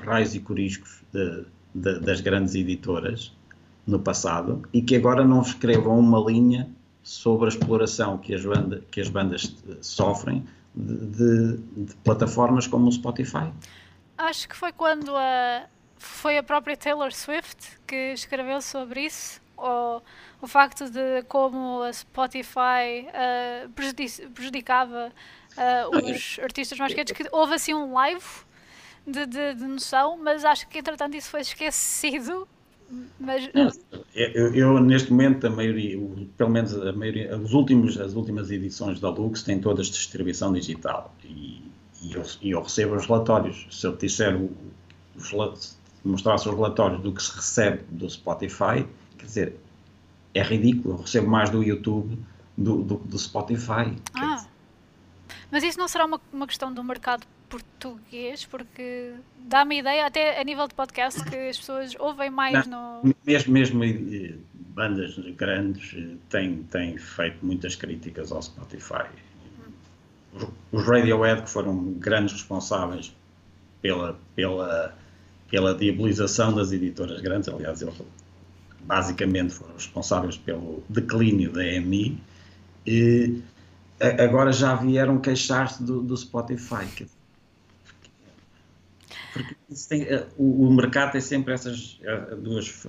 raios e coriscos de, de, das grandes editoras no passado e que agora não escrevam uma linha sobre a exploração que as, banda, que as bandas sofrem de, de, plataformas como o Spotify. Acho que foi quando a, foi a própria Taylor Swift que escreveu sobre isso, ou o facto de como a Spotify uh, prejudicava uh, os artistas mais queridos, que houve assim um live de, de, de, noção, mas acho que entretanto isso foi esquecido mas... Eu, eu, neste momento, a maioria, pelo menos a maioria, os últimos, as últimas edições da Lux têm todas distribuição digital e, e, eu, e eu, recebo os relatórios. Se eu disser, os, mostrasse os relatórios do que se recebe do Spotify, quer dizer, é ridículo. Eu recebo mais do YouTube do, do, do Spotify. Ah, Mas isso não será uma, uma questão do mercado português? Porque dá-me ideia, até a nível de podcast, que as pessoas ouvem mais Não, no. Mesmo, mesmo eh, bandas grandes eh, têm, têm feito muitas críticas ao Spotify. Os- Os Radiohead, que foram grandes responsáveis pela, pela, pela diabolização das editoras grandes, aliás, eles basicamente foram responsáveis pelo declínio da EMI, e agora já vieram queixar-se do, do Spotify. Porque tem, eh, o, o mercado tem sempre essas eh, duas,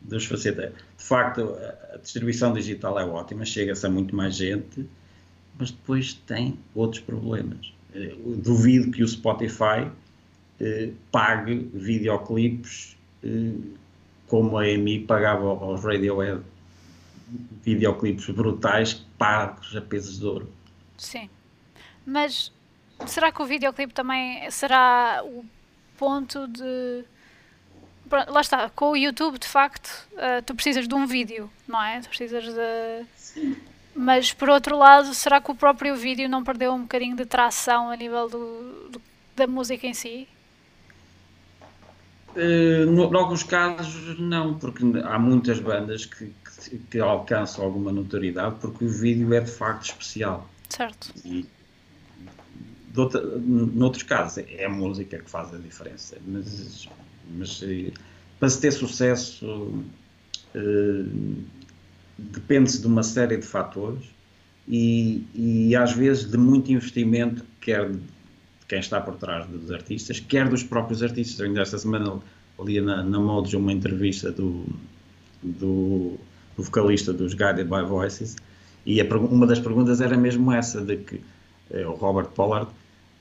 duas facetas. De facto, a, a distribuição digital é ótima, chega-se a muito mais gente, mas depois tem outros problemas. Eh, eu Duvido que o Spotify eh, pague videoclipes eh, como a EMI pagava aos Radiohead videoclipes brutais pagos a pesos de ouro. Sim. Mas será que o videoclipe também será o ponto de. Pronto, lá está, com o YouTube, de facto, eh, tu precisas de um vídeo, não é? Tu precisas de. Mas por outro lado, será que o próprio vídeo não perdeu um bocadinho de tração a nível do, do- da música em si? Eh, no, em alguns casos, não, porque há muitas bandas que, que, que alcançam alguma notoriedade porque o vídeo é de facto especial. Certo. E outra, noutros casos é a música que faz a diferença, mas, mas eh, para se ter sucesso eh, depende-se de uma série de fatores e, e às vezes de muito investimento, quer quem está por trás dos artistas, quer dos próprios artistas. Eu ainda esta semana li na, na Modos uma entrevista do, do, do vocalista dos Guided by Voices e a uma das perguntas era mesmo essa, de que eh, o Robert Pollard,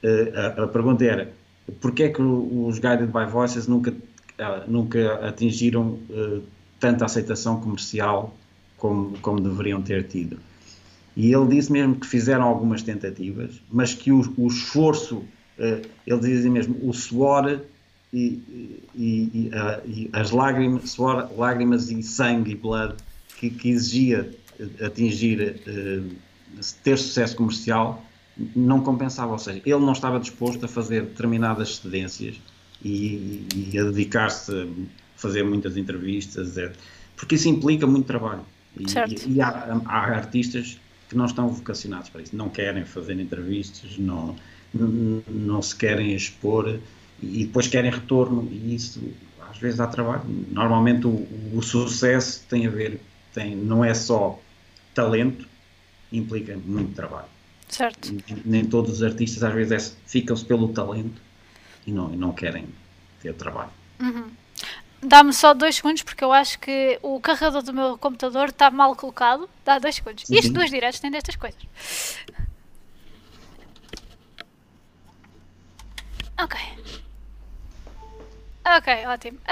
eh, a, a pergunta era porquê é que os Guided by Voices nunca, ah, nunca atingiram eh, tanta aceitação comercial como, como deveriam ter tido? E ele disse mesmo que fizeram algumas tentativas, mas que o, o esforço, eh, ele dizia mesmo, o suor e, e- e, e as lágrimas, suor, lágrimas e sangue e blood que, que exigia atingir, eh, ter sucesso comercial, não compensava. Ou seja, ele não estava disposto a fazer determinadas cedências e, e a dedicar-se a fazer muitas entrevistas, porque isso implica muito trabalho. E, Certo. e há, há artistas que não estão vocacionados para isso, não querem fazer entrevistas, não, não, se querem expor e depois querem retorno e isso às vezes dá trabalho. Normalmente o, o sucesso tem a ver, tem, não é só talento, implica muito trabalho. Certo. E nem todos os artistas às vezes é- ficam-se pelo talento e não, e não querem ter trabalho. Dá-me só dois segundos porque eu acho que o carregador do meu computador está mal colocado. Dá dois segundos. Sim, Isto sim. dois diretos tem destas coisas. Ok. Ok, ótimo. (laughs)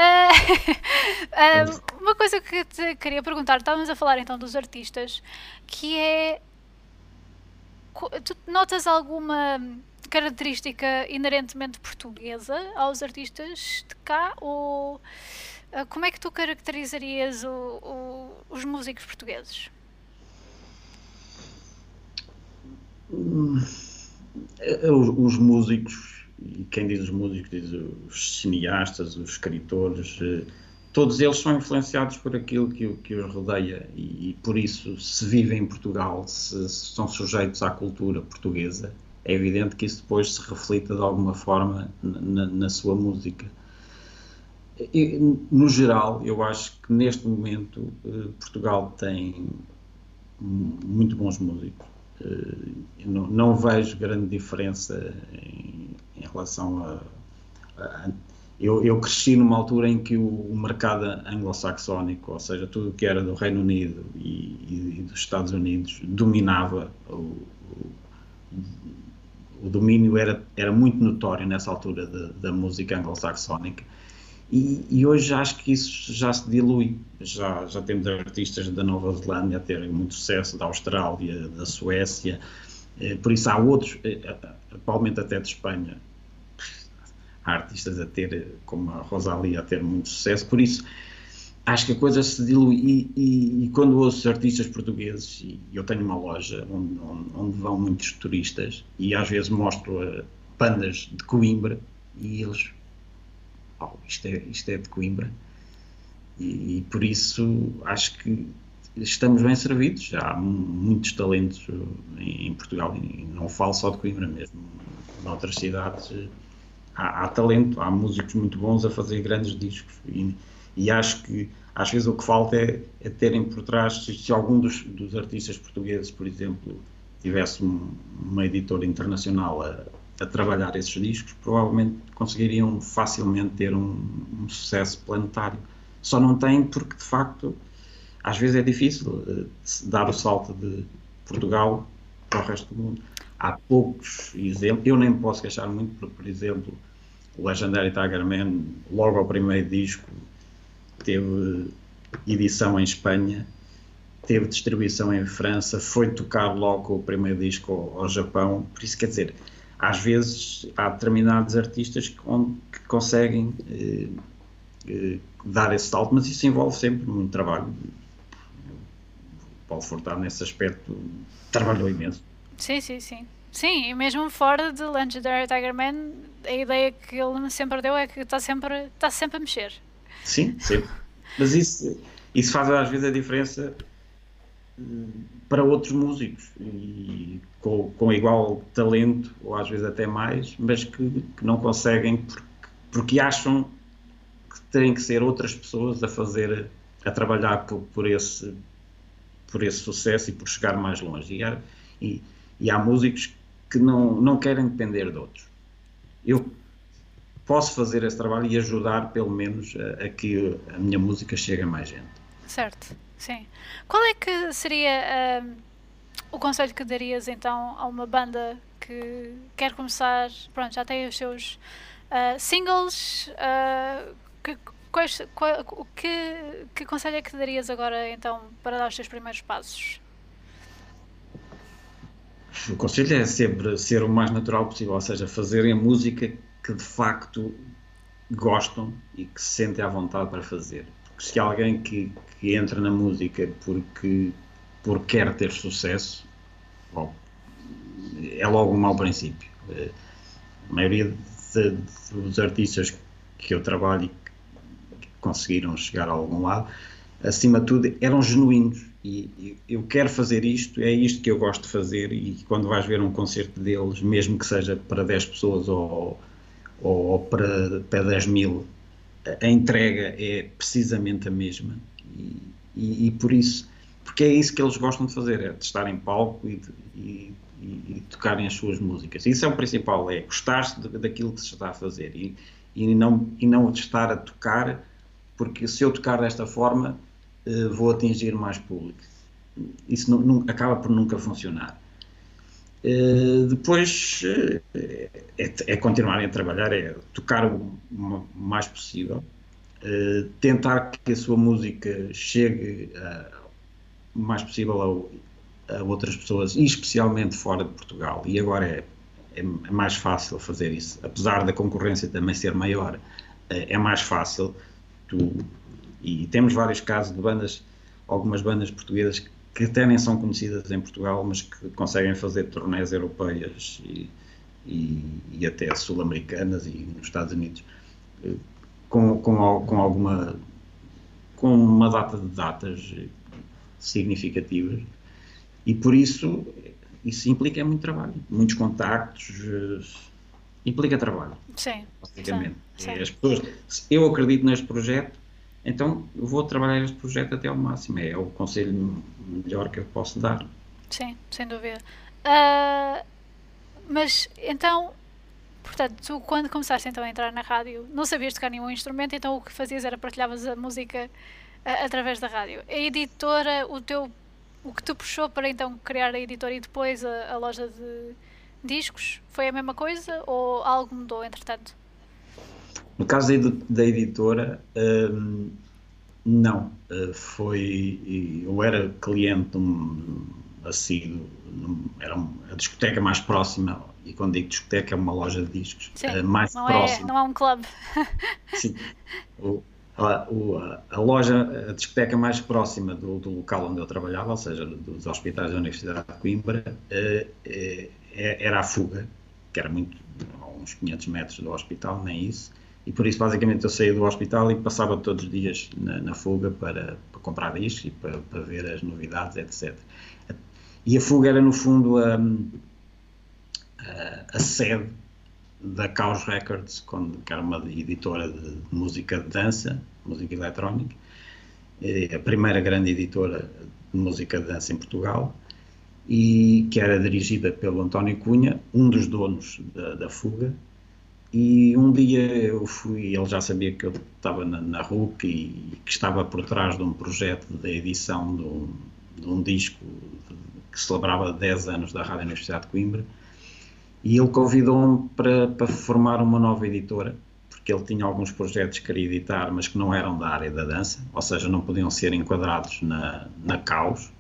Ah, uma coisa que te queria perguntar, estávamos a falar então dos artistas, que é. Tu notas alguma característica inerentemente portuguesa aos artistas de cá? Ou ah, como é que tu caracterizarias o- o- os músicos portugueses? Eh, Os, os músicos, e quem diz os músicos diz os cineastas, os escritores, eh, todos eles são influenciados por aquilo que, que os rodeia e, e por isso, se vivem em Portugal, se, se são sujeitos à cultura portuguesa, é evidente que isso depois se reflita de alguma forma na, na sua música. E, no geral, eu acho que neste momento eh, Portugal tem muito bons músicos. Eh, não, não vejo grande diferença em, em relação a. a- eu, eu cresci numa altura em que o, o mercado anglo-saxónico, ou seja, tudo o que era do Reino Unido e, e- e dos Estados Unidos, dominava o, o- o domínio era, era muito notório nessa altura da, da música anglo-saxónica. E, e hoje acho que isso já se dilui. Já, já temos artistas da Nova Zelândia a terem muito sucesso, da Austrália, da Suécia. Eh, Por isso há outros, eh, atualmente até de Espanha, há artistas a ter, como a Rosalia, a ter muito sucesso. Por isso acho que a coisa se dilui e, e, e quando ouço artistas portugueses e eu tenho uma loja onde, onde, vão muitos turistas e às vezes mostro bandas de Coimbra e eles oh, isto, é, isto é de Coimbra. E, e, por isso acho que estamos bem servidos. Há muitos talentos em, em Portugal e não falo só de Coimbra mesmo noutras cidades há, há talento, há músicos muito bons a fazer grandes discos e, e acho que às vezes o que falta é, é terem por trás, se, algum dos, dos, artistas portugueses, por exemplo, tivesse um, uma editora internacional a, a, trabalhar esses discos, provavelmente conseguiriam facilmente ter um, um, sucesso planetário. Só não têm porque, de facto, às vezes é difícil uh, dar o salto de Portugal para o resto do mundo. Há poucos exemplos, eu nem posso queixar muito, porque, por exemplo, o Legendary Tiger Man, logo ao primeiro disco, teve edição em Espanha, teve distribuição em França, foi tocar logo o primeiro disco ao, ao Japão, por isso quer dizer, às vezes há determinados artistas que, que conseguem eh, eh, dar esse salto, mas isso envolve sempre muito trabalho. O Paulo Furtado, nesse aspecto, trabalhou imenso. Sim, sim, sim. Sim, e mesmo fora de Legendary Tiger Man, a ideia que ele sempre deu é que está sempre, está sempre a mexer. Sim, sempre. Mas isso, isso faz às vezes a diferença hum, para outros músicos e com, com igual talento, ou às vezes até mais, mas que, que não conseguem porque, porque, acham que têm que ser outras pessoas a fazer, a trabalhar por, por, esse, por esse sucesso e por chegar mais longe. E há, e, e há músicos que não, não querem depender de outros. Eu posso fazer esse trabalho e ajudar, pelo menos, a, a que a minha música chegue a mais gente. Certo, sim. Qual é que seria uh, o conselho que darias então a uma banda que quer começar, pronto, já tem os seus uh, singles, uh, que, quais, qual, que, que conselho é que darias agora então para dar os teus primeiros passos? O conselho é sempre ser o mais natural possível, ou seja, fazerem a música que de facto gostam e que se sentem à vontade para fazer. Porque se alguém que, que entra na música porque, porque quer ter sucesso, bom, é logo um mau princípio. Eh, a maioria de, dos artistas que eu trabalho e que conseguiram chegar a algum lado, acima de tudo, eram genuínos. E eu quero fazer isto, é isto que eu gosto de fazer. E quando vais ver um concerto deles, mesmo que seja para 10 pessoas ou ou, para, para 10 mil, a entrega é precisamente a mesma. E, e, e, por isso, porque é isso que eles gostam de fazer, é de estar em palco e, de, e, tocarem as suas músicas. Isso é o principal, é gostar daquilo que se está a fazer e, e, não, e não estar a tocar, porque se eu tocar desta forma, uh, vou atingir mais público. Isso não, não, acaba por nunca funcionar. Uh, depois uh, é, é, continuarem a trabalhar, é tocar o mais possível, uh, tentar que a sua música chegue o mais possível a, a, outras pessoas, e especialmente fora de Portugal. E agora é, é, é, mais fácil fazer isso, apesar da concorrência também ser maior, é mais fácil. Tu, e temos vários casos de bandas, algumas bandas portuguesas que até nem são conhecidas em Portugal, mas que conseguem fazer turnés europeias e, e, e até sul-americanas e nos Estados Unidos eh, com, com, com alguma com uma data de datas significativas e por isso isso implica muito trabalho, muitos contactos, eh, implica trabalho. Sim. Basicamente. Sim, sim. As pessoas, eu acredito neste projeto, então vou trabalhar este projeto até ao máximo. É o conselho melhor que eu posso dar. Sim, sem dúvida. Uh, mas então, portanto, tu quando começaste então a entrar na rádio, não sabias tocar nenhum instrumento, então o que fazias era partilhavas a música uh, através da rádio. A editora, o teu o que tu puxou para então criar a editora e depois a, a loja de discos, foi a mesma coisa ou algo mudou entretanto? No caso da, editora, um, não. Uh, foi. Eu era cliente um, assíduo, era a discoteca mais próxima, e quando digo discoteca é uma loja de discos, Sim, uh, mais não é, próxima. É, não é um clube. Sim. O, a, a, loja, a discoteca mais próxima do, do, local onde eu trabalhava, ou seja, dos hospitais da Universidade de Coimbra, eh, eh, era a Fuga, que era muito, a uns 500 metros do hospital, nem isso, e por isso basicamente eu saía do hospital e passava todos os dias na, na Fuga para, para, comprar discos e para, para, ver as novidades, etc. E a Fuga era no fundo a, a, a sede da Caos Records, quando, que era uma editora de música de dança, música eletrónica, a primeira grande editora de música de dança em Portugal, e que era dirigida pelo António Cunha, um dos donos da, da Fuga. E um dia eu fui, ele já sabia que eu estava na, na RUC e que estava por trás de um projeto de edição de um, de um disco que celebrava 10 anos da Rádio Universidade de Coimbra e ele convidou-me para, para formar uma nova editora, porque ele tinha alguns projetos que queria editar, mas que não eram da área da dança, ou seja, não podiam ser enquadrados na, na Caos,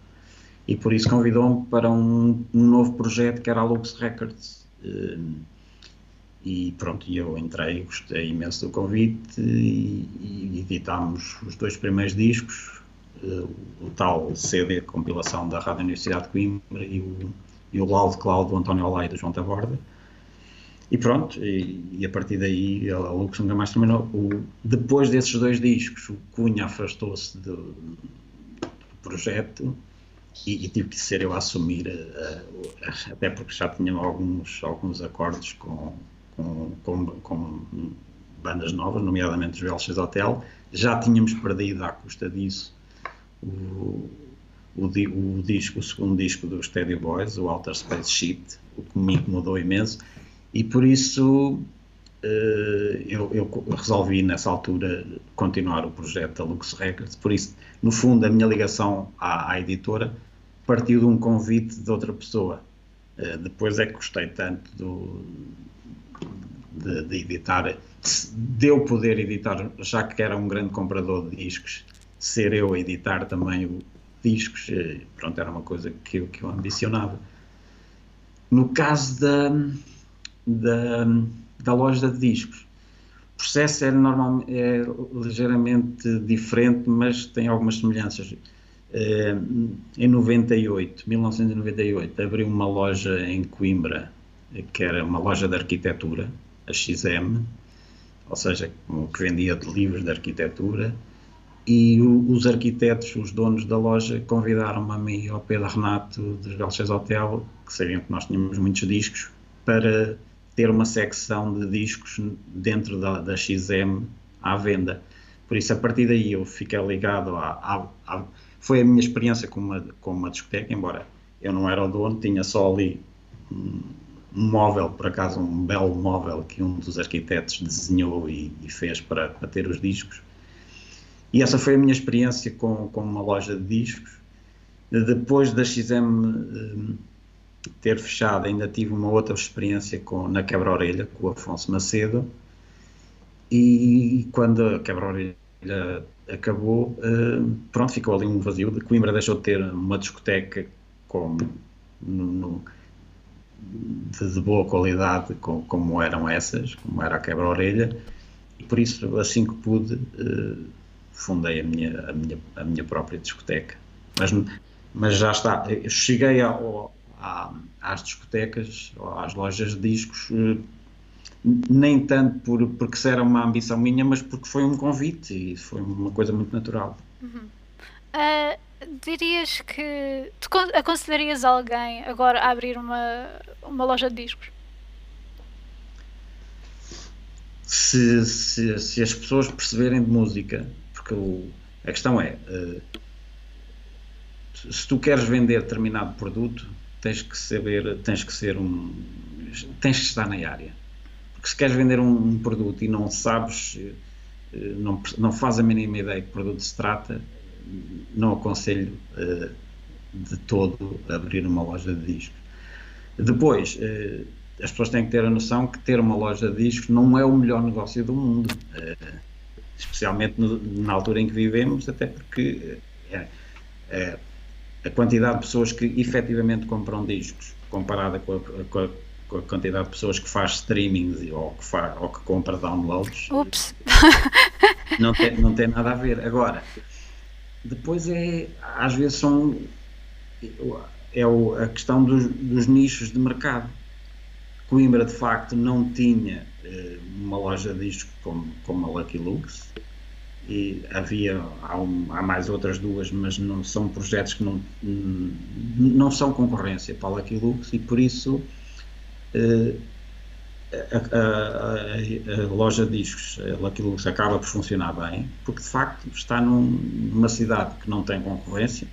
e por isso convidou-me para um, um, novo projeto que era a Lux Records. Hum, e pronto, eu entrei, gostei imenso do convite e, e editámos os dois primeiros discos, eh, o tal CD compilação da Rádio Universidade de Coimbra e o e o Loud Cloud do António Olay do João Taborda. E pronto, e, e, a partir daí a Lux nunca mais terminou. O, depois desses dois discos, o Cunha afastou-se do, do, projeto e, e, tive que ser eu a assumir, uh, até porque já tinha alguns, alguns acordos com, com, com, com bandas novas, nomeadamente os VLX Hotel. Já tínhamos perdido à custa disso o, o, o, disco, o segundo disco dos Teddy Boys, o Outer Space Sheet, o que me incomodou imenso, e por isso uh, eu, eu, resolvi nessa altura continuar o projeto da Lux Records, por isso, no fundo, a minha ligação à, à editora partiu de um convite de outra pessoa. Uh, depois é que gostei tanto do, de, de, editar, de eu poder editar, já que era um grande comprador de discos, ser eu a editar também o, discos, eh, pronto, era uma coisa que eu, que eu ambicionava. No caso da, da, da loja de discos, o processo é, normal, é ligeiramente diferente, mas tem algumas semelhanças. Eh, em 98, 1998, abri uma loja em Coimbra, que era uma loja de arquitetura, a XM, ou seja, que vendia de livros de arquitetura, e os arquitetos, os donos da loja, convidaram-me a mim e ao Pedro Renato dos Belchas Hotel, que sabiam que nós tínhamos muitos discos, para ter uma secção de discos dentro da, da XM à venda. Por isso, a partir daí, eu fiquei ligado a. foi a minha experiência com uma, com uma discoteca, embora eu não era o dono, tinha só ali um móvel, por acaso, um belo móvel que um dos arquitetos desenhou e, e fez para, para ter os discos e essa foi a minha experiência com, com uma loja de discos. Depois da XM um, ter fechado, ainda tive uma outra experiência com, na Quebra-Orelha, com o Afonso Macedo. E quando a Quebra-Orelha acabou, uh, pronto, ficou ali um vazio. Coimbra deixou de ter uma discoteca com, no, no, de, de, boa qualidade, com, como eram essas, como era a Quebra-Orelha. E por isso, assim que pude. Uh, fundei a minha, a minha, a minha própria discoteca. Mas, mas já está, eu cheguei às discotecas, às lojas de discos, eh, nem tanto por, porque era uma ambição minha, mas porque foi um convite e foi uma coisa muito natural. Uhum. Uh, dirias que aconselharias alguém agora a abrir uma, uma loja de discos? Se, se, se as pessoas perceberem de música porque o, a questão é, uh, se tu queres vender determinado produto, tens que saber, tens que ser um, tens que estar na área. Porque se queres vender um, um produto e não sabes, uh, não, não faz a mínima ideia de que produto se trata, não aconselho uh, de todo abrir uma loja de discos. Depois, as pessoas têm que ter a noção que ter uma loja de discos não é o melhor negócio do mundo especialmente no, na altura em que vivemos, até porque é, é, a quantidade de pessoas que efetivamente compram discos comparada com a, com a, com a quantidade de pessoas que faz streamings ou que, faz, ou que compra downloads. Ups! não, tem, não tem nada a ver. Agora, depois é, às vezes são, é o, a questão dos, dos, nichos de mercado. Coimbra, de facto, não tinha eh, uma loja de discos como, como a Lucky Lux, e havia há, um, há, mais outras duas, mas não são projetos que não, não são concorrência para a Lucky Lux e por isso eh, a, a, a, loja de discos, a Lucky Lux, acaba por funcionar bem, porque de facto está num, numa cidade que não tem concorrência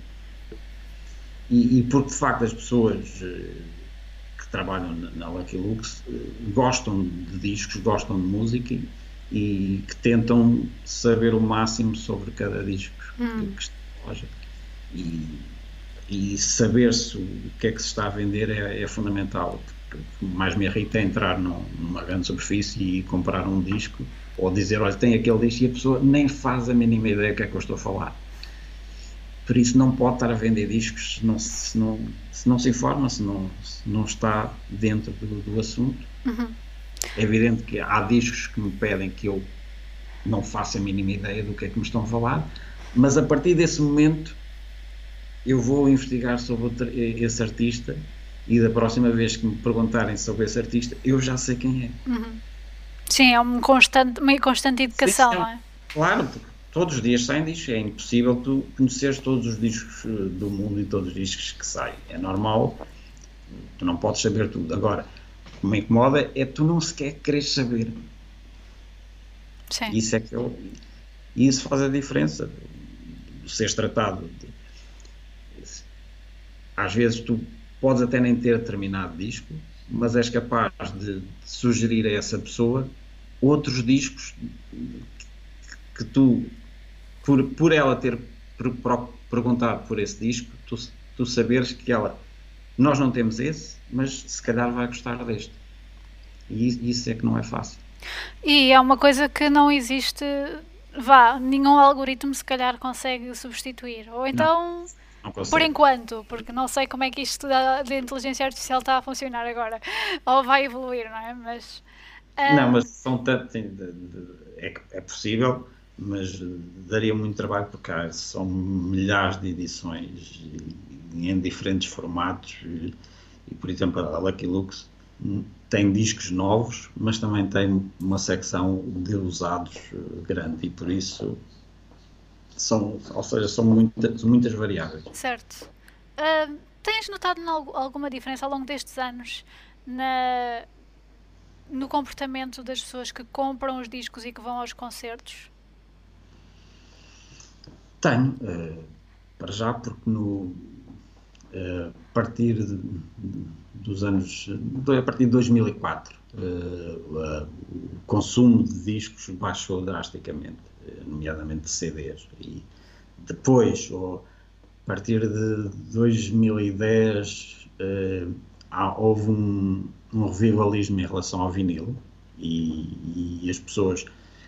e, e porque de facto as pessoas eh, que trabalham na, na Lucky Lux eh, gostam de discos, gostam de música e que tentam saber o máximo sobre cada disco hum. que está na loja. E, e saber-se o que é que se está a vender é, é fundamental. Que mais me irrita é entrar numa grande superfície e comprar um disco ou dizer, olha, tem aquele disco e a pessoa nem faz a mínima ideia do que é que eu estou a falar. Por isso não pode estar a vender discos se não se, não, se, não se informa, se não, se não está dentro do, do assunto. Uhum. É evidente que há discos que me pedem que eu não faça a mínima ideia do que é que me estão a falar, mas a partir desse momento eu vou investigar sobre esse artista e da próxima vez que me perguntarem sobre esse artista, eu já sei quem é. Uhum. Sim, é um constante, uma constante educação, Sim, é, não é? Claro, porque todos os dias saem discos, é impossível tu conheceres todos os discos eh, do mundo e todos os discos que saem. É normal, tu não podes saber tudo. Agora, que me incomoda é tu não sequer queres saber. Sim. Isso é que eu, isso faz a diferença. Seres tratado. Às vezes tu podes até nem ter determinado disco, mas és capaz de, de sugerir a essa pessoa outros discos que tu, por, por ela ter per, per, perguntado por esse disco, tu, tu saberes que ela nós não temos esse, mas se calhar vai gostar deste. E isso é que não é fácil. E é uma coisa que não existe, vá, nenhum algoritmo se calhar consegue substituir. Ou então, não por enquanto, porque não sei como é que isto da, inteligência artificial está a funcionar agora. (laughs) Ou vai evoluir, não é? Mas. Um... Não, mas são tanto. É, é possível, mas daria muito trabalho porque há, são milhares de edições em diferentes formatos e, e, por exemplo a Lucky Lux tem discos novos mas também tem uma secção de usados eh, grande e por isso são, ou seja, são muitas, muitas variáveis. Certo. Uh, tens notado alguma diferença ao longo destes anos na, no comportamento das pessoas que compram os discos e que vão aos concertos? Tenho, uh, para já, porque no, a partir de, de, dos anos, a partir de 2004, uh, o consumo de discos baixou drasticamente, eh, nomeadamente de CDs. E depois, ou, a partir de 2010, uh, há, houve um, um, revivalismo em relação ao vinil e, e as pessoas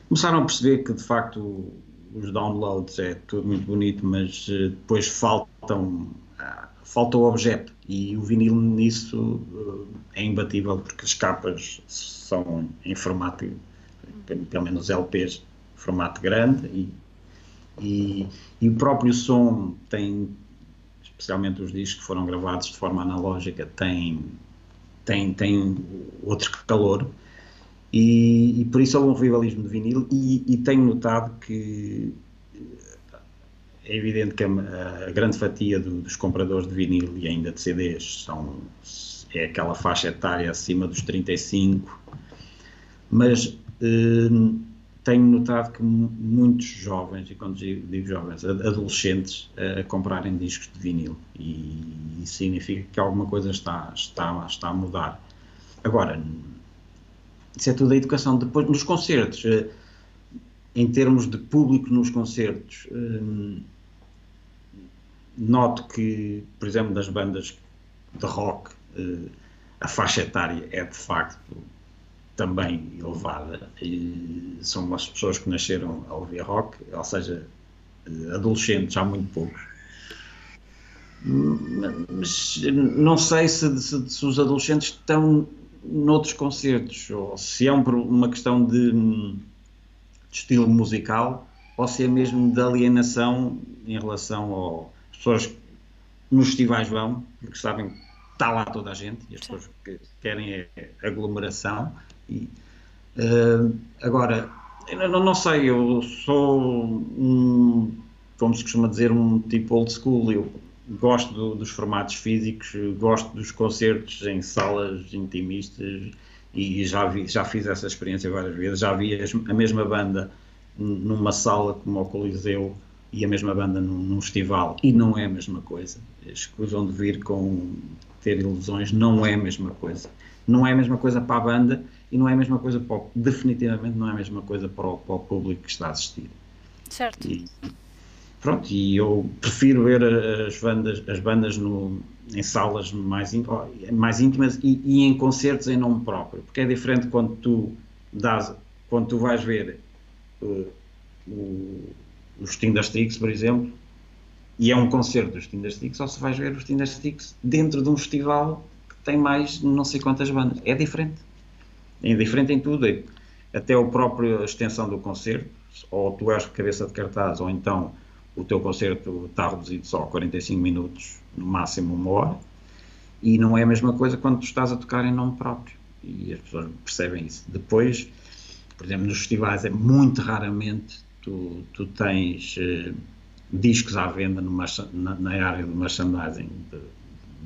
começaram a perceber que de facto os downloads é tudo muito bonito, mas depois faltam falta o objeto e o vinil nisso eh, é imbatível porque as capas são em formato, pelo menos LPs, formato grande e, e, e o próprio som tem, especialmente os discos que foram gravados de forma analógica, tem, tem, tem outro calor. E, e por isso houve um rivalismo de vinil e, e tenho notado que é evidente que a, a grande fatia do, dos compradores de vinil e ainda de CDs são, é aquela faixa etária acima dos 35, mas eh, tenho notado que muitos jovens, e quando digo jovens, adolescentes, a, comprarem discos de vinil e isso significa que alguma coisa está, está, está a mudar. Agora, isso é tudo a educação. Depois, nos concertos, eh, em termos de público nos concertos, hum, noto que, por exemplo, das bandas de rock, hum, a faixa etária é de facto também elevada. E são as pessoas que nasceram a ouvir rock, ou seja, adolescentes, há muito poucos. Mas não sei se, se, se os adolescentes estão noutros concertos, ou se é um, uma questão de hum, de estilo musical ou se é mesmo de alienação em relação às pessoas que nos festivais vão, porque sabem que está lá toda a gente e as pessoas que querem é aglomeração. E, uh, agora, eu não, não, sei, eu sou um, como se costuma dizer, um tipo old school. Eu gosto do, dos formatos físicos, gosto dos concertos em salas intimistas e já, vi, já fiz essa experiência várias vezes. Já vi a mesma banda numa sala como o Coliseu e a mesma banda num, num festival e não é a mesma coisa. Escusam de vir com ter ilusões, não é a mesma coisa. Não é a mesma coisa para a banda e não é a mesma coisa para o, definitivamente não é a mesma coisa para o, para o público que está a assistir. Certo. E, pronto, e eu prefiro ver as bandas, as bandas no, em salas mais, mais íntimas e, e, em concertos em nome próprio, porque é diferente quando tu dás, quando tu vais ver uh, o, os por exemplo, e é um concerto dos Tindersticks, ou se vais ver os Tindersticks dentro de um festival que tem mais não sei quantas bandas. É diferente. É diferente em tudo. É, até a própria extensão do concerto, ou tu és cabeça de cartaz, ou então o teu concerto está reduzido só a 45 minutos, no máximo uma hora, e não é a mesma coisa quando tu estás a tocar em nome próprio. E as pessoas percebem isso. Depois, por exemplo, nos festivais é muito raramente tu, tu tens uh, discos à venda no, na, na, área do merchandising de,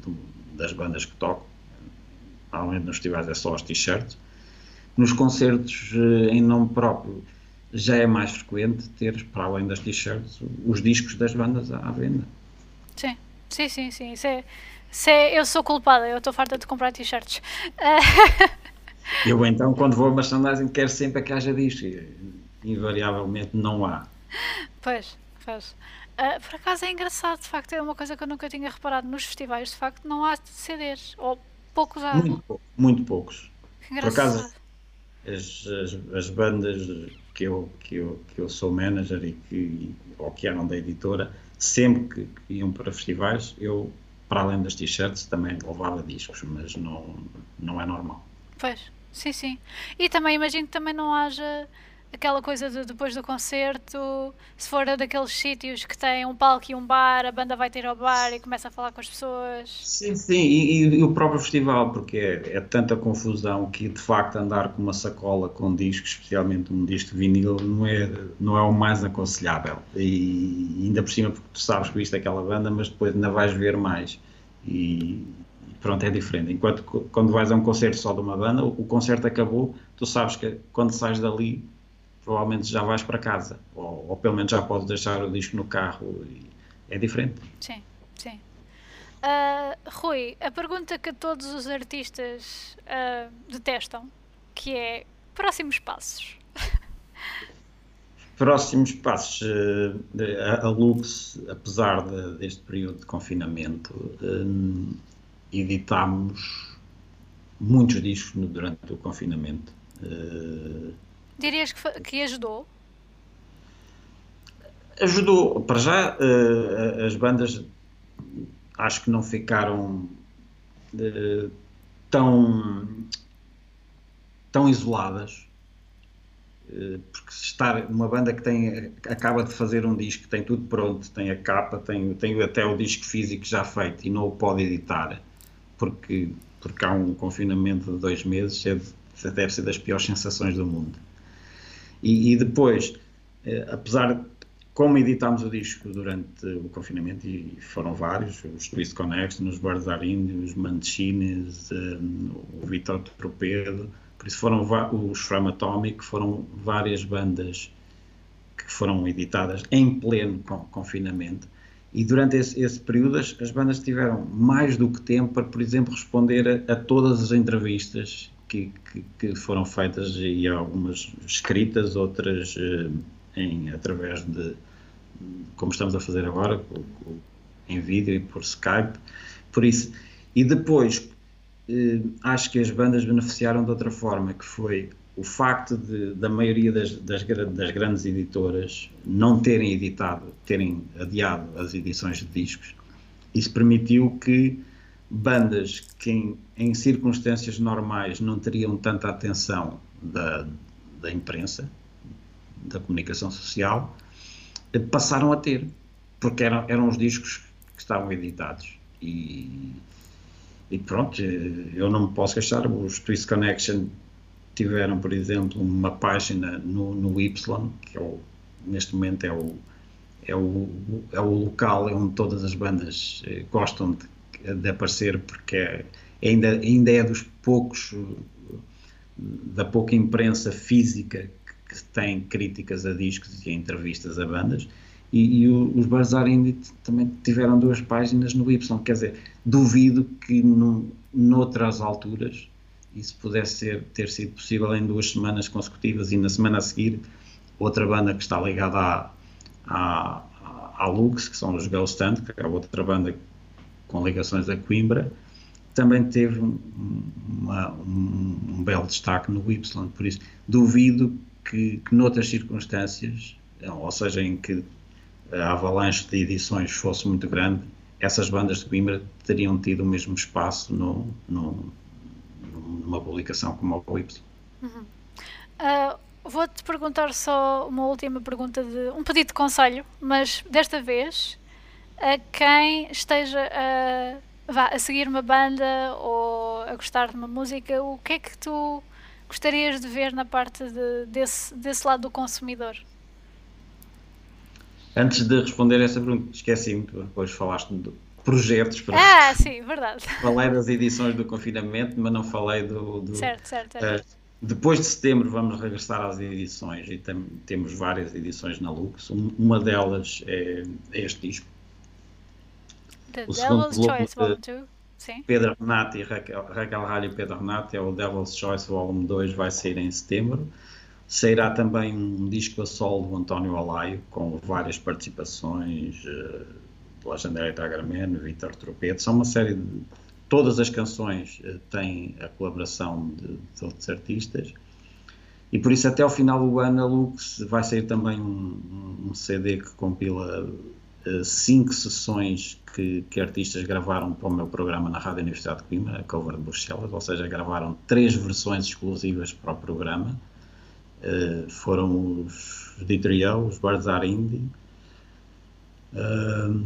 de, das bandas que tocam. Normalmente nos festivais é só os t-shirts. Nos concertos uh, em nome próprio já é mais frequente ter, para além das t-shirts, os discos das bandas à, venda. Sim, sim, sim, sim. Isso é, isso é, eu sou culpada, eu estou farta de comprar t-shirts. (laughs) eu então, quando vou a merchandising, quero sempre que haja discos invariavelmente não há. Pois, pois. Uh, por acaso é engraçado, de facto, é uma coisa que eu nunca tinha reparado. Nos festivais, de facto, não há CDs, ou poucos há. Muito, muito poucos. Por acaso, as, as, as, bandas que eu, que, eu, que eu sou manager e que, ou que eram da editora, sempre que, que iam para festivais, eu, para além das t-shirts, também levava discos, mas não, não é normal. Pois, sim, sim. E também imagino que também não haja aquela coisa de depois do concerto, se for daqueles sítios que tem um palco e um bar, a banda vai ter ao bar e começa a falar com as pessoas. Sim, sim, e, e o próprio festival, porque é, é, tanta confusão que de facto andar com uma sacola com discos, especialmente um disco vinil, não é, não é o mais aconselhável. E ainda por cima, porque tu sabes que viste aquela banda, mas depois ainda vais ver mais. E pronto, é diferente. Enquanto quando vais a um concerto só de uma banda, o concerto acabou, tu sabes que quando sais dali provavelmente já vais para casa, ou, ou, pelo menos já podes deixar o disco no carro, é diferente. Sim, sim. Uh, Rui, a pergunta que todos os artistas uh, detestam, que é próximos passos. (laughs) próximos passos. Uh, a, a Lux, apesar de, deste período de confinamento, editámos muitos discos durante o confinamento. Uh, Dirias que, que ajudou? Ajudou. Para já, uh, as bandas acho que não ficaram uh, tão, tão isoladas. Uh, porque se estar uma banda que tem, acaba de fazer um disco, tem tudo pronto, tem a capa, tem, tem até o disco físico já feito e não o pode editar, porque, porque há um confinamento de dois meses, é, deve ser das piores sensações do mundo. E, e depois, eh, apesar de como editámos o disco durante o confinamento, e foram vários, os Twist Connection, os Barzar Índios, os Mancines, eh, o Vitor Tropedo, por isso foram os Frame Atomic, foram várias bandas que foram editadas em pleno confinamento. E durante esse, esse período as, as, bandas tiveram mais do que tempo para, por exemplo, responder a, a todas as entrevistas que, que, que, foram feitas e algumas escritas, outras eh, em, através de, como estamos a fazer agora, em vídeo e por Skype. Por isso, e depois eh, acho que as bandas beneficiaram de outra forma, que foi o facto de, da maioria das, das, das, grandes editoras não terem editado, terem adiado as edições de discos. Isso permitiu que bandas que em, em, circunstâncias normais não teriam tanta atenção da, da imprensa, da comunicação social, eh, passaram a ter, porque eram, eram os discos que estavam editados. E, e pronto, eh, eu não me posso queixar, os Twist Connection tiveram, por exemplo, uma página no, no Y, que é o, neste momento é o, é, o, é o local onde todas as bandas eh, gostam de, de aparecer, porque é, ainda, ainda é dos poucos, da pouca imprensa física que, tem críticas a discos e a entrevistas a bandas. E, e os Barzar Indie também tiveram duas páginas no Y, quer dizer, duvido que no, noutras alturas isso pudesse ser, ter sido possível em duas semanas consecutivas e na semana a seguir outra banda que está ligada à, à, à Lux, que são os Ghost Hunt, que é outra banda com ligações a Coimbra, também teve um, uma, um, um, belo destaque no Y, por isso duvido que, que noutras circunstâncias, ou seja, em que a avalanche de edições fosse muito grande, essas bandas de Coimbra teriam tido o mesmo espaço no, no, numa publicação como o Y. Uhum. Uh, Vou-te perguntar só uma última pergunta de um pedido de conselho, mas desta vez a quem esteja a, vá, a seguir uma banda ou a gostar de uma música, o que é que tu gostarias de ver na parte de, desse, desse lado do consumidor? Antes de responder essa pergunta, esqueci-me, depois falaste de projetos. Para... Ah, sim, verdade. (laughs) Falei das edições do confinamento, mas não falei do. do certo, certo. certo. Uh, depois de setembro vamos regressar às edições e tem, temos várias edições na Lux. uma delas é, é este disco. The o Devil's Choice Volume 2. Sim. Pedro Renati, Raquel, Raquel Ralho e Pedro Renati é o Devil's Choice Volume 2, vai sair em setembro. Sairá também um disco a solo do António Alaio, com várias participações uh, do Legendário Tagarman, Vitor Tropeto. São uma série de Todas as canções uh, têm a colaboração de, de, outros artistas e por isso até ao final do ano a Lux vai sair também um, um CD que compila cinco sessões que, que, artistas gravaram para o meu programa na Rádio Universidade de Coimbra, a cover de Bruxelas, ou seja, gravaram três versões exclusivas para o programa. Uh, foram os Dietriel, os Barzar Indie, uh,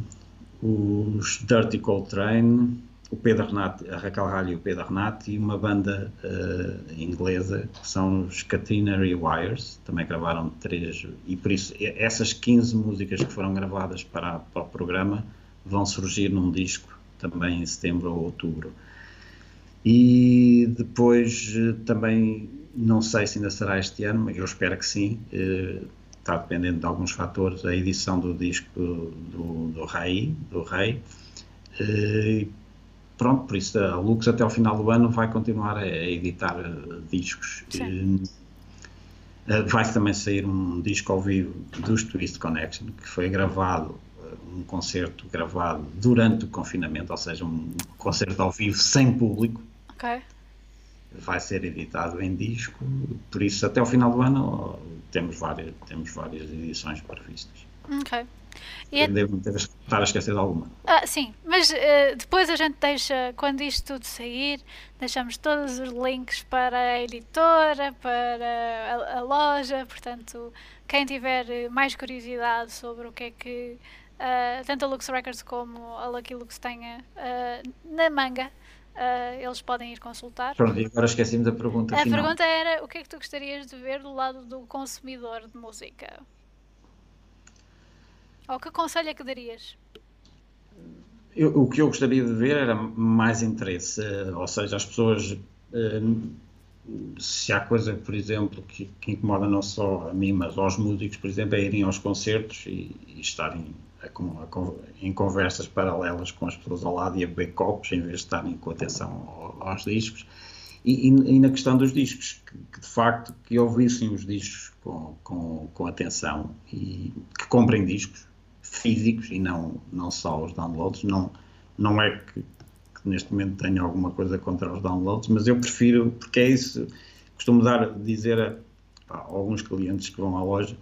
os Dirty Coltrane, o Pedro Renati, a Raquel Ralho e o Pedro Renati, e uma banda uh, inglesa que são os Catenary Wires, também gravaram três, e por isso essas 15 músicas que foram gravadas para, para o programa vão surgir num disco também em setembro ou outubro. E depois uh, também, não sei se ainda será este ano, mas eu espero que sim, uh, está dependendo de alguns fatores, a edição do disco do, do Rei, do Rei pronto, por isso a Lux até ao final do ano vai continuar a, editar uh, discos. Uh, vai também sair um disco ao vivo dos Twist Connection, que foi gravado, um concerto gravado durante o confinamento, ou seja, um concerto ao vivo sem público. Ok. Vai ser editado em disco, por isso até ao final do ano temos várias, temos várias edições previstas. Ok. E é... Devo estar a esquecer de alguma. Ah, sim, mas uh, depois a gente deixa, quando isto tudo sair, deixamos todos os links para a editora, para a, a loja, portanto, quem tiver mais curiosidade sobre o que é que uh, tanto a Lux Records como a Lucky Lux tenha uh, na manga, eles podem ir consultar. Pronto, e agora esquecemos a pergunta A final. pergunta era, o que é que tu gostarias de ver do lado do consumidor de música? Ou que conselho é que darias? Eu, o que eu gostaria de ver era mais interesse, eh, ou seja, as pessoas, eh, se há coisa, por exemplo, que, que, incomoda não só a mim, mas aos músicos, por exemplo, é irem aos concertos e, e estarem a, a, em conversas paralelas com as pessoas ao lado e a beber copos, em vez de estarem com atenção aos discos. E, e, e, na questão dos discos, que, que, de facto que ouvissem os discos com, com, com atenção e que comprem discos, físicos e não, não só os downloads. Não, não é que, que, neste momento tenho alguma coisa contra os downloads, mas eu prefiro, porque é isso, costumo dar, dizer a, a alguns clientes que vão à loja,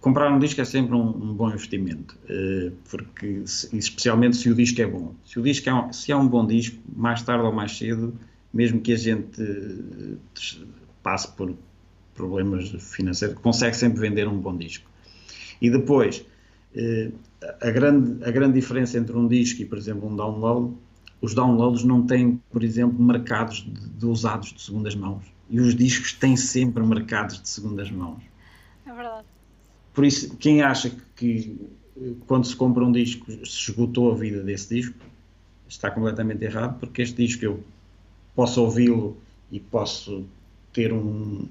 comprar um disco é sempre um, um bom investimento, uh, porque se, especialmente se o disco é bom. Se o disco é um, se é um bom disco, mais tarde ou mais cedo, mesmo que a gente uh, passe por problemas financeiros, consegue sempre vender um bom disco. E depois, eh, a, grande, a grande diferença entre um disco e, por exemplo, um download, os downloads não têm, por exemplo, mercados de, de usados de segundas mãos. E os discos têm sempre mercados de segundas mãos. É verdade. Por isso, quem acha que quando se compra um disco se esgotou a vida desse disco, está completamente errado, porque este disco eu posso ouvi-lo e posso ter um,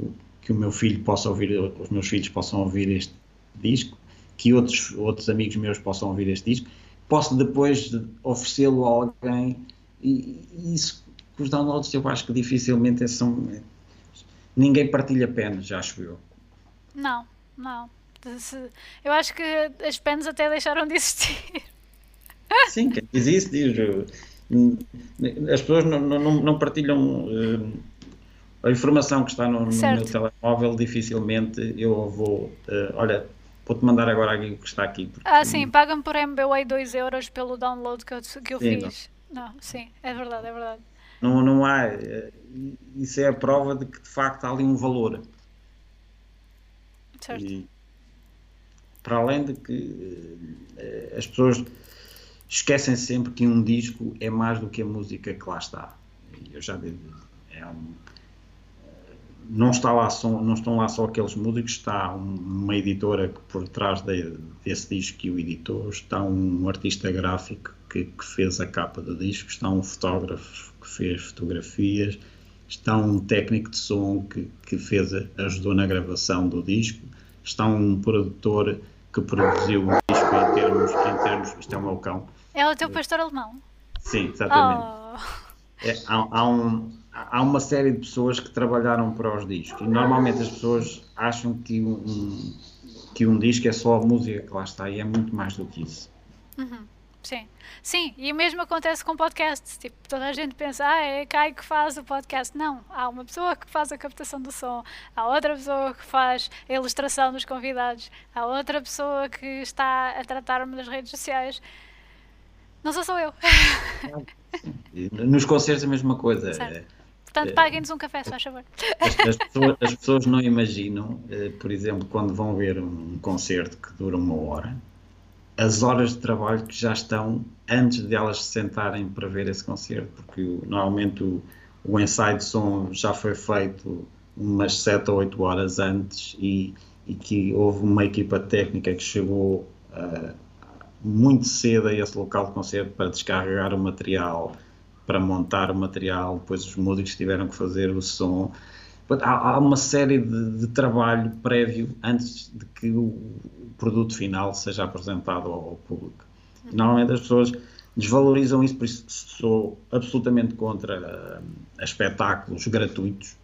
um, que o meu filho possa ouvir, os meus filhos possam ouvir este disco, que outros, outros amigos meus possam ouvir este disco, posso depois oferecê-lo a alguém e, e isso com os downloads eu acho que dificilmente são ninguém partilha penas, acho eu. Não, não. Eu acho que as penas até deixaram de existir. (laughs) Sim, quem diz diz. As pessoas não, não, não partilham uh, a informação que está no, no, meu telemóvel, dificilmente eu vou. Uh, olha, vou-te mandar agora aqui o que está aqui. Porque... Ah, sim, pagam por MBWay 2 euros pelo download que eu, que eu sim, fiz. Não. não. sim, é verdade, é verdade. Não, não há. Eh, isso é a prova de que de facto há ali um valor. Certo. E, para além de que as pessoas esquecem sempre que um disco é mais do que a música que lá está. Eu já digo, é um, não, está lá só, não estão lá só aqueles músicos, está uma editora que por trás de, desse disco que o editou, está um artista gráfico que, que, fez a capa do disco, está um fotógrafo que fez fotografias, está um técnico de som que, que fez, ajudou na gravação do disco, está um produtor que produziu o disco em termos, em termos isto é o meu cão, é o teu pastor alemão? Sim, exatamente. Oh. É, há, há, um, há, uma série de pessoas que trabalharam para os discos e normalmente as pessoas acham que um, que um disco é só a música que lá está e é muito mais do que isso. Uhum. Sim, sim, e o mesmo acontece com podcasts. Tipo, toda a gente pensa, ah, é Kai que faz o podcast. Não, há uma pessoa que faz a captação do som, há outra pessoa que faz a ilustração dos convidados, há outra pessoa que está a tratar-me das redes sociais. Não sou só eu. Nos concertos a mesma coisa. Certo. Portanto, paguem-nos um café, se faz favor. As, as, (laughs) pessoas, as, pessoas, não imaginam, eh, por exemplo, quando vão ver um concerto que dura uma hora, as horas de trabalho que já estão antes de elas se sentarem para ver esse concerto, porque normalmente o, o ensaio de som já foi feito umas 7 ou 8 horas antes e, e que houve uma equipa técnica que chegou uh, muito cedo a esse local de concerto para descarregar o material, para montar o material, depois os músicos tiveram que fazer o som. Há, há uma série de, de, trabalho prévio antes de que o produto final seja apresentado ao, ao público. Normalmente as pessoas desvalorizam isso, por isso sou absolutamente contra uh, espetáculos gratuitos,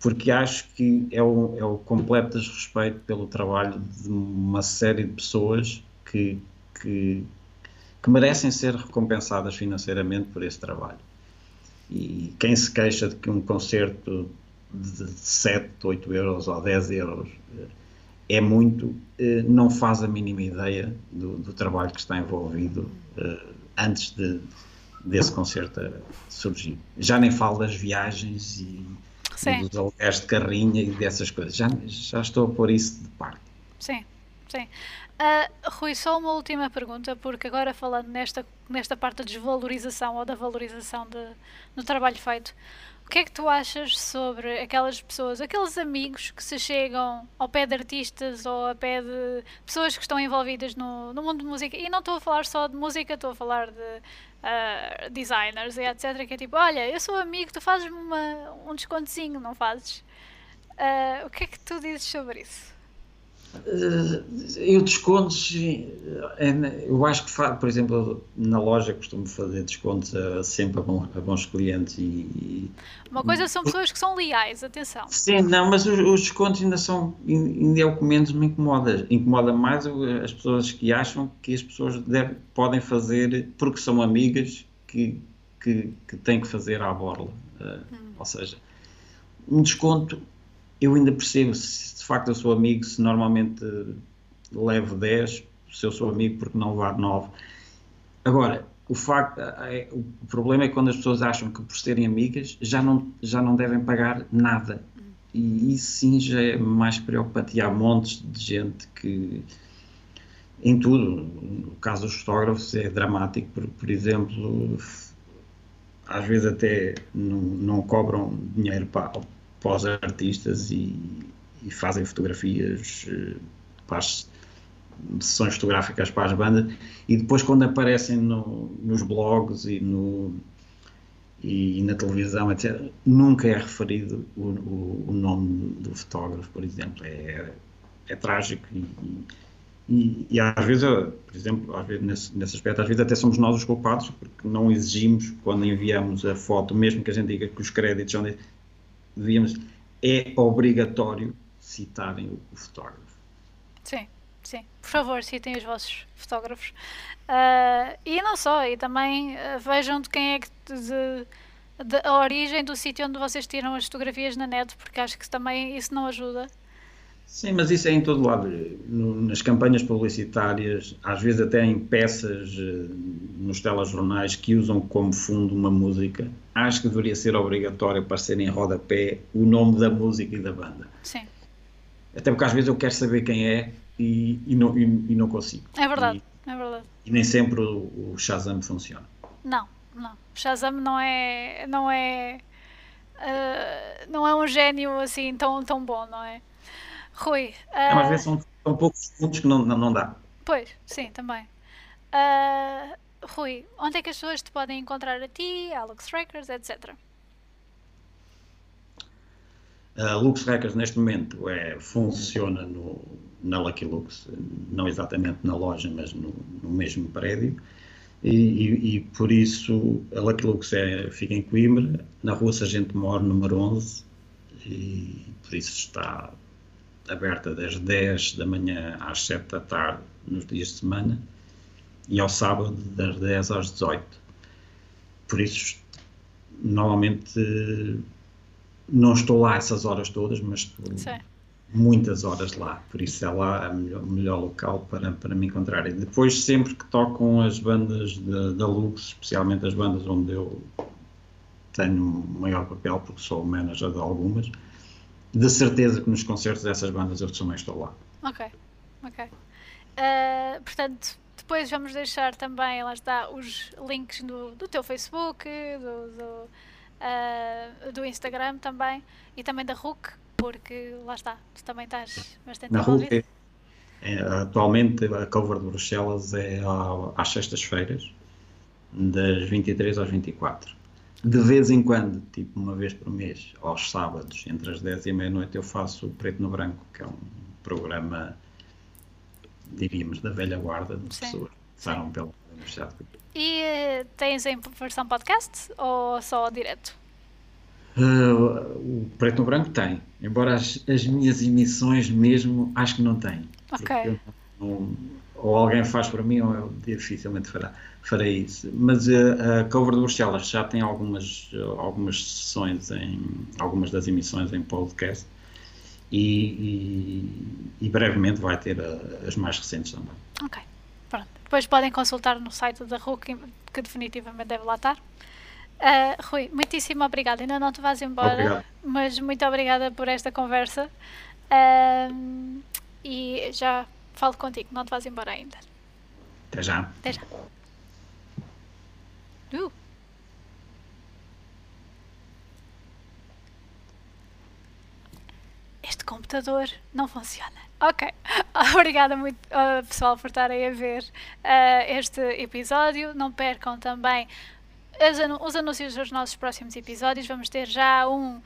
porque acho que é o, é o completo desrespeito pelo trabalho de uma série de pessoas que que, que merecem ser recompensadas financeiramente por esse trabalho. E quem se queixa de que um concerto de 7, 8 euros ou 10 euros eh, é muito, eh, não faz a mínima ideia do, do trabalho que está envolvido eh, antes de, desse concerto surgir. Já nem falo das viagens e, e dos aluguéis de carrinha e dessas coisas. Já, já estou a pôr isso de parte. Sim, sim. Uh, Rui, só uma última pergunta, porque agora falando nesta, nesta parte da desvalorização ou da valorização de, do trabalho feito, o que é que tu achas sobre aquelas pessoas, aqueles amigos que se chegam ao pé de artistas ou ao pé de pessoas que estão envolvidas no, no mundo de música? E não estou a falar só de música, estou a falar de uh, designers e etc. Que é tipo, olha, eu sou amigo, tu fazes-me um descontozinho, não fazes? Uh, o que é que tu dizes sobre isso? Eh, eu descontos, eh, eu acho que, por exemplo, na loja costumo fazer descontos sempre a, a bons clientes e, Uma coisa são pessoas que são leais, atenção. Sim, não, mas os, os descontos ainda são, ainda é o que menos me incomoda. Incomoda mais as pessoas que acham que as pessoas devem, podem fazer porque são amigas que, que, que têm que fazer à borla. Eh, hum. Ou seja, um desconto eu ainda percebo se facto eu sou amigo, se normalmente levo 10, se eu sou amigo porque não levar 9. Agora, o, facto, é, o problema é quando as pessoas acham que por serem amigas já não, já não devem pagar nada. e isso sim já é mais preocupante. E há montes de gente que, em tudo, no caso dos fotógrafos, é dramático, por, por exemplo, às vezes até não, não cobram dinheiro para, para os artistas e, e fazem fotografias eh, para as sessões fotográficas para as bandas e depois quando aparecem no, nos blogs e no e, na televisão, etc., nunca é referido o, o, o, nome do fotógrafo, por exemplo. É, é trágico e, e, e, às vezes, por exemplo, às vezes nesse, nesse aspecto, às vezes até somos nós os culpados, porque não exigimos, quando enviamos a foto, mesmo que a gente diga que os créditos são devíamos, é obrigatório citarem o, o fotógrafo. Sim. Sim, por favor, citem os vossos fotógrafos. Uh, e não só, e também uh, vejam de quem é que. De, de, a origem do sítio onde vocês tiram as fotografias na net, porque acho que também isso não ajuda. Sim, mas isso é em todo lado. No, nas campanhas publicitárias, às vezes até em peças uh, nos telejornais que usam como fundo uma música, acho que deveria ser obrigatório aparecer em rodapé o nome da música e da banda. Sim. Até porque às vezes eu quero saber quem é e, e, não, e, e não consigo. É verdade, e, é verdade. E nem sempre o, o Shazam funciona. Não, não. O Shazam não é. Não é. Uh, não é um gênio assim tão, tão bom, não é? Rui. Uh, não, às vezes são tão poucos pontos que não, não, não dá. Pois, sim, também. Uh, Rui, onde é que as pessoas te podem encontrar a ti, Alex Records, etc? A Lux Records neste momento é, funciona no, na Lucky Lux, não exatamente na loja, mas no, no mesmo prédio. E, e, e, por isso a Lucky Lux é, fica em Coimbra, na rua Sargento Mor, número 11, e por isso está aberta das 10 da manhã às 7 da tarde nos dias de semana e ao sábado das 10 às 18. Por isso, normalmente não estou lá essas horas todas, mas estou Sim. muitas horas lá, por isso é lá o melhor, melhor, local para, para me encontrar. E depois, sempre que tocam as bandas da Lux, especialmente as bandas onde eu tenho maior papel, porque sou o manager de algumas, de certeza que nos concertos dessas bandas eu também estou lá. Ok, ok. Uh, portanto, depois vamos deixar também, lá está, os links do, do teu Facebook, do, do uh, do Instagram também e também da RUC, porque lá está, tu também estás bastante Na RUC, é, é, atualmente a cover de Bruxelas é às sextas-feiras, das 23 às 24. De vez em quando, tipo uma vez por mês, aos sábados, entre as 10 e meia-noite, eu faço o Preto no Branco, que é um programa, diríamos, da velha guarda de Sim. pessoas passaram pela Universidade de e uh, tens em versão podcast ou só direto? Uh, o Preto no Branco tem, embora as, as, minhas emissões mesmo acho que não tem. Ok. Não, ou alguém faz para mim ou eu dificilmente fará, farei isso. Mas uh, a Cover de Bruxelas já tem algumas, algumas sessões em algumas das emissões em podcast e, e, e brevemente vai ter a, as mais recentes também. Ok. Depois podem consultar no site da RUC, que definitivamente deve lá estar. Uh, Rui, muitíssimo obrigada. Ainda não te vais embora, Obrigado. mas muito obrigada por esta conversa. Uh, e já falo contigo, não te vais embora ainda. Até já. Até já. Uh. Este computador não funciona. Ok, (laughs) obrigada muito uh, pessoal por estarem a ver uh, este episódio. Não percam também os anúncios dos nossos próximos episódios. Vamos ter já um uh,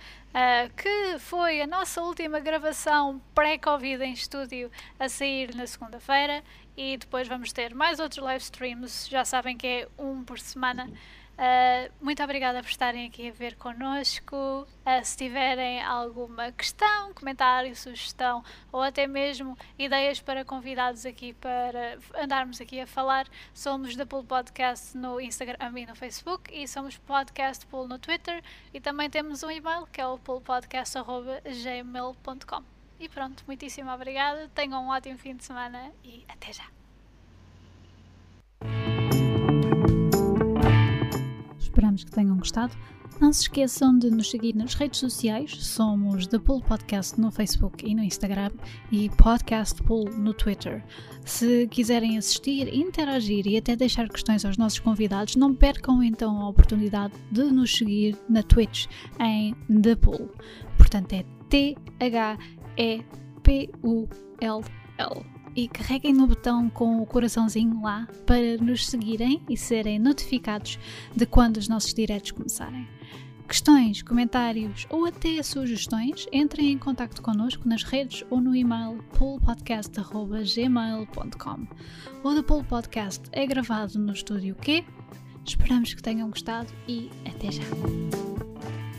que foi a nossa última gravação pré-Covid em estúdio a sair na segunda-feira. E depois vamos ter mais outros live streams. Já sabem que é um por semana. Uh, muito obrigada por estarem aqui a ver connosco. Uh, se tiverem alguma questão, comentário, sugestão ou até mesmo ideias para convidados aqui para andarmos aqui a falar, somos da Pool Podcast no Instagram e no Facebook e somos Podcast Pool no Twitter e também temos um e-mail que é o poolpodcast.gmail.com. E pronto, muitíssimo obrigada. Tenham um ótimo fim de semana e até já. Esperamos que tenham gostado. Não se esqueçam de nos seguir nas redes sociais. Somos The Pool Podcast no Facebook e no Instagram e Podcast Pool no Twitter. Se quiserem assistir, interagir e até deixar questões aos nossos convidados, não percam então a oportunidade de nos seguir na Twitch em The Pool. Portanto, é T-H-E-P-U-L-L. E carreguem no botão com o coraçãozinho lá para nos seguirem e serem notificados de quando os nossos diretos começarem questões, comentários ou até sugestões, entrem em contato connosco nas redes ou no e-mail poolpodcast.gmail.com. O The Pool Podcast é gravado no estúdio Q. Esperamos que tenham gostado e até já.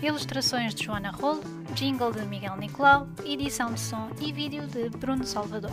Ilustrações de Joana Rolo, jingle de Miguel Nicolau, edição de som e vídeo de Bruno Salvador.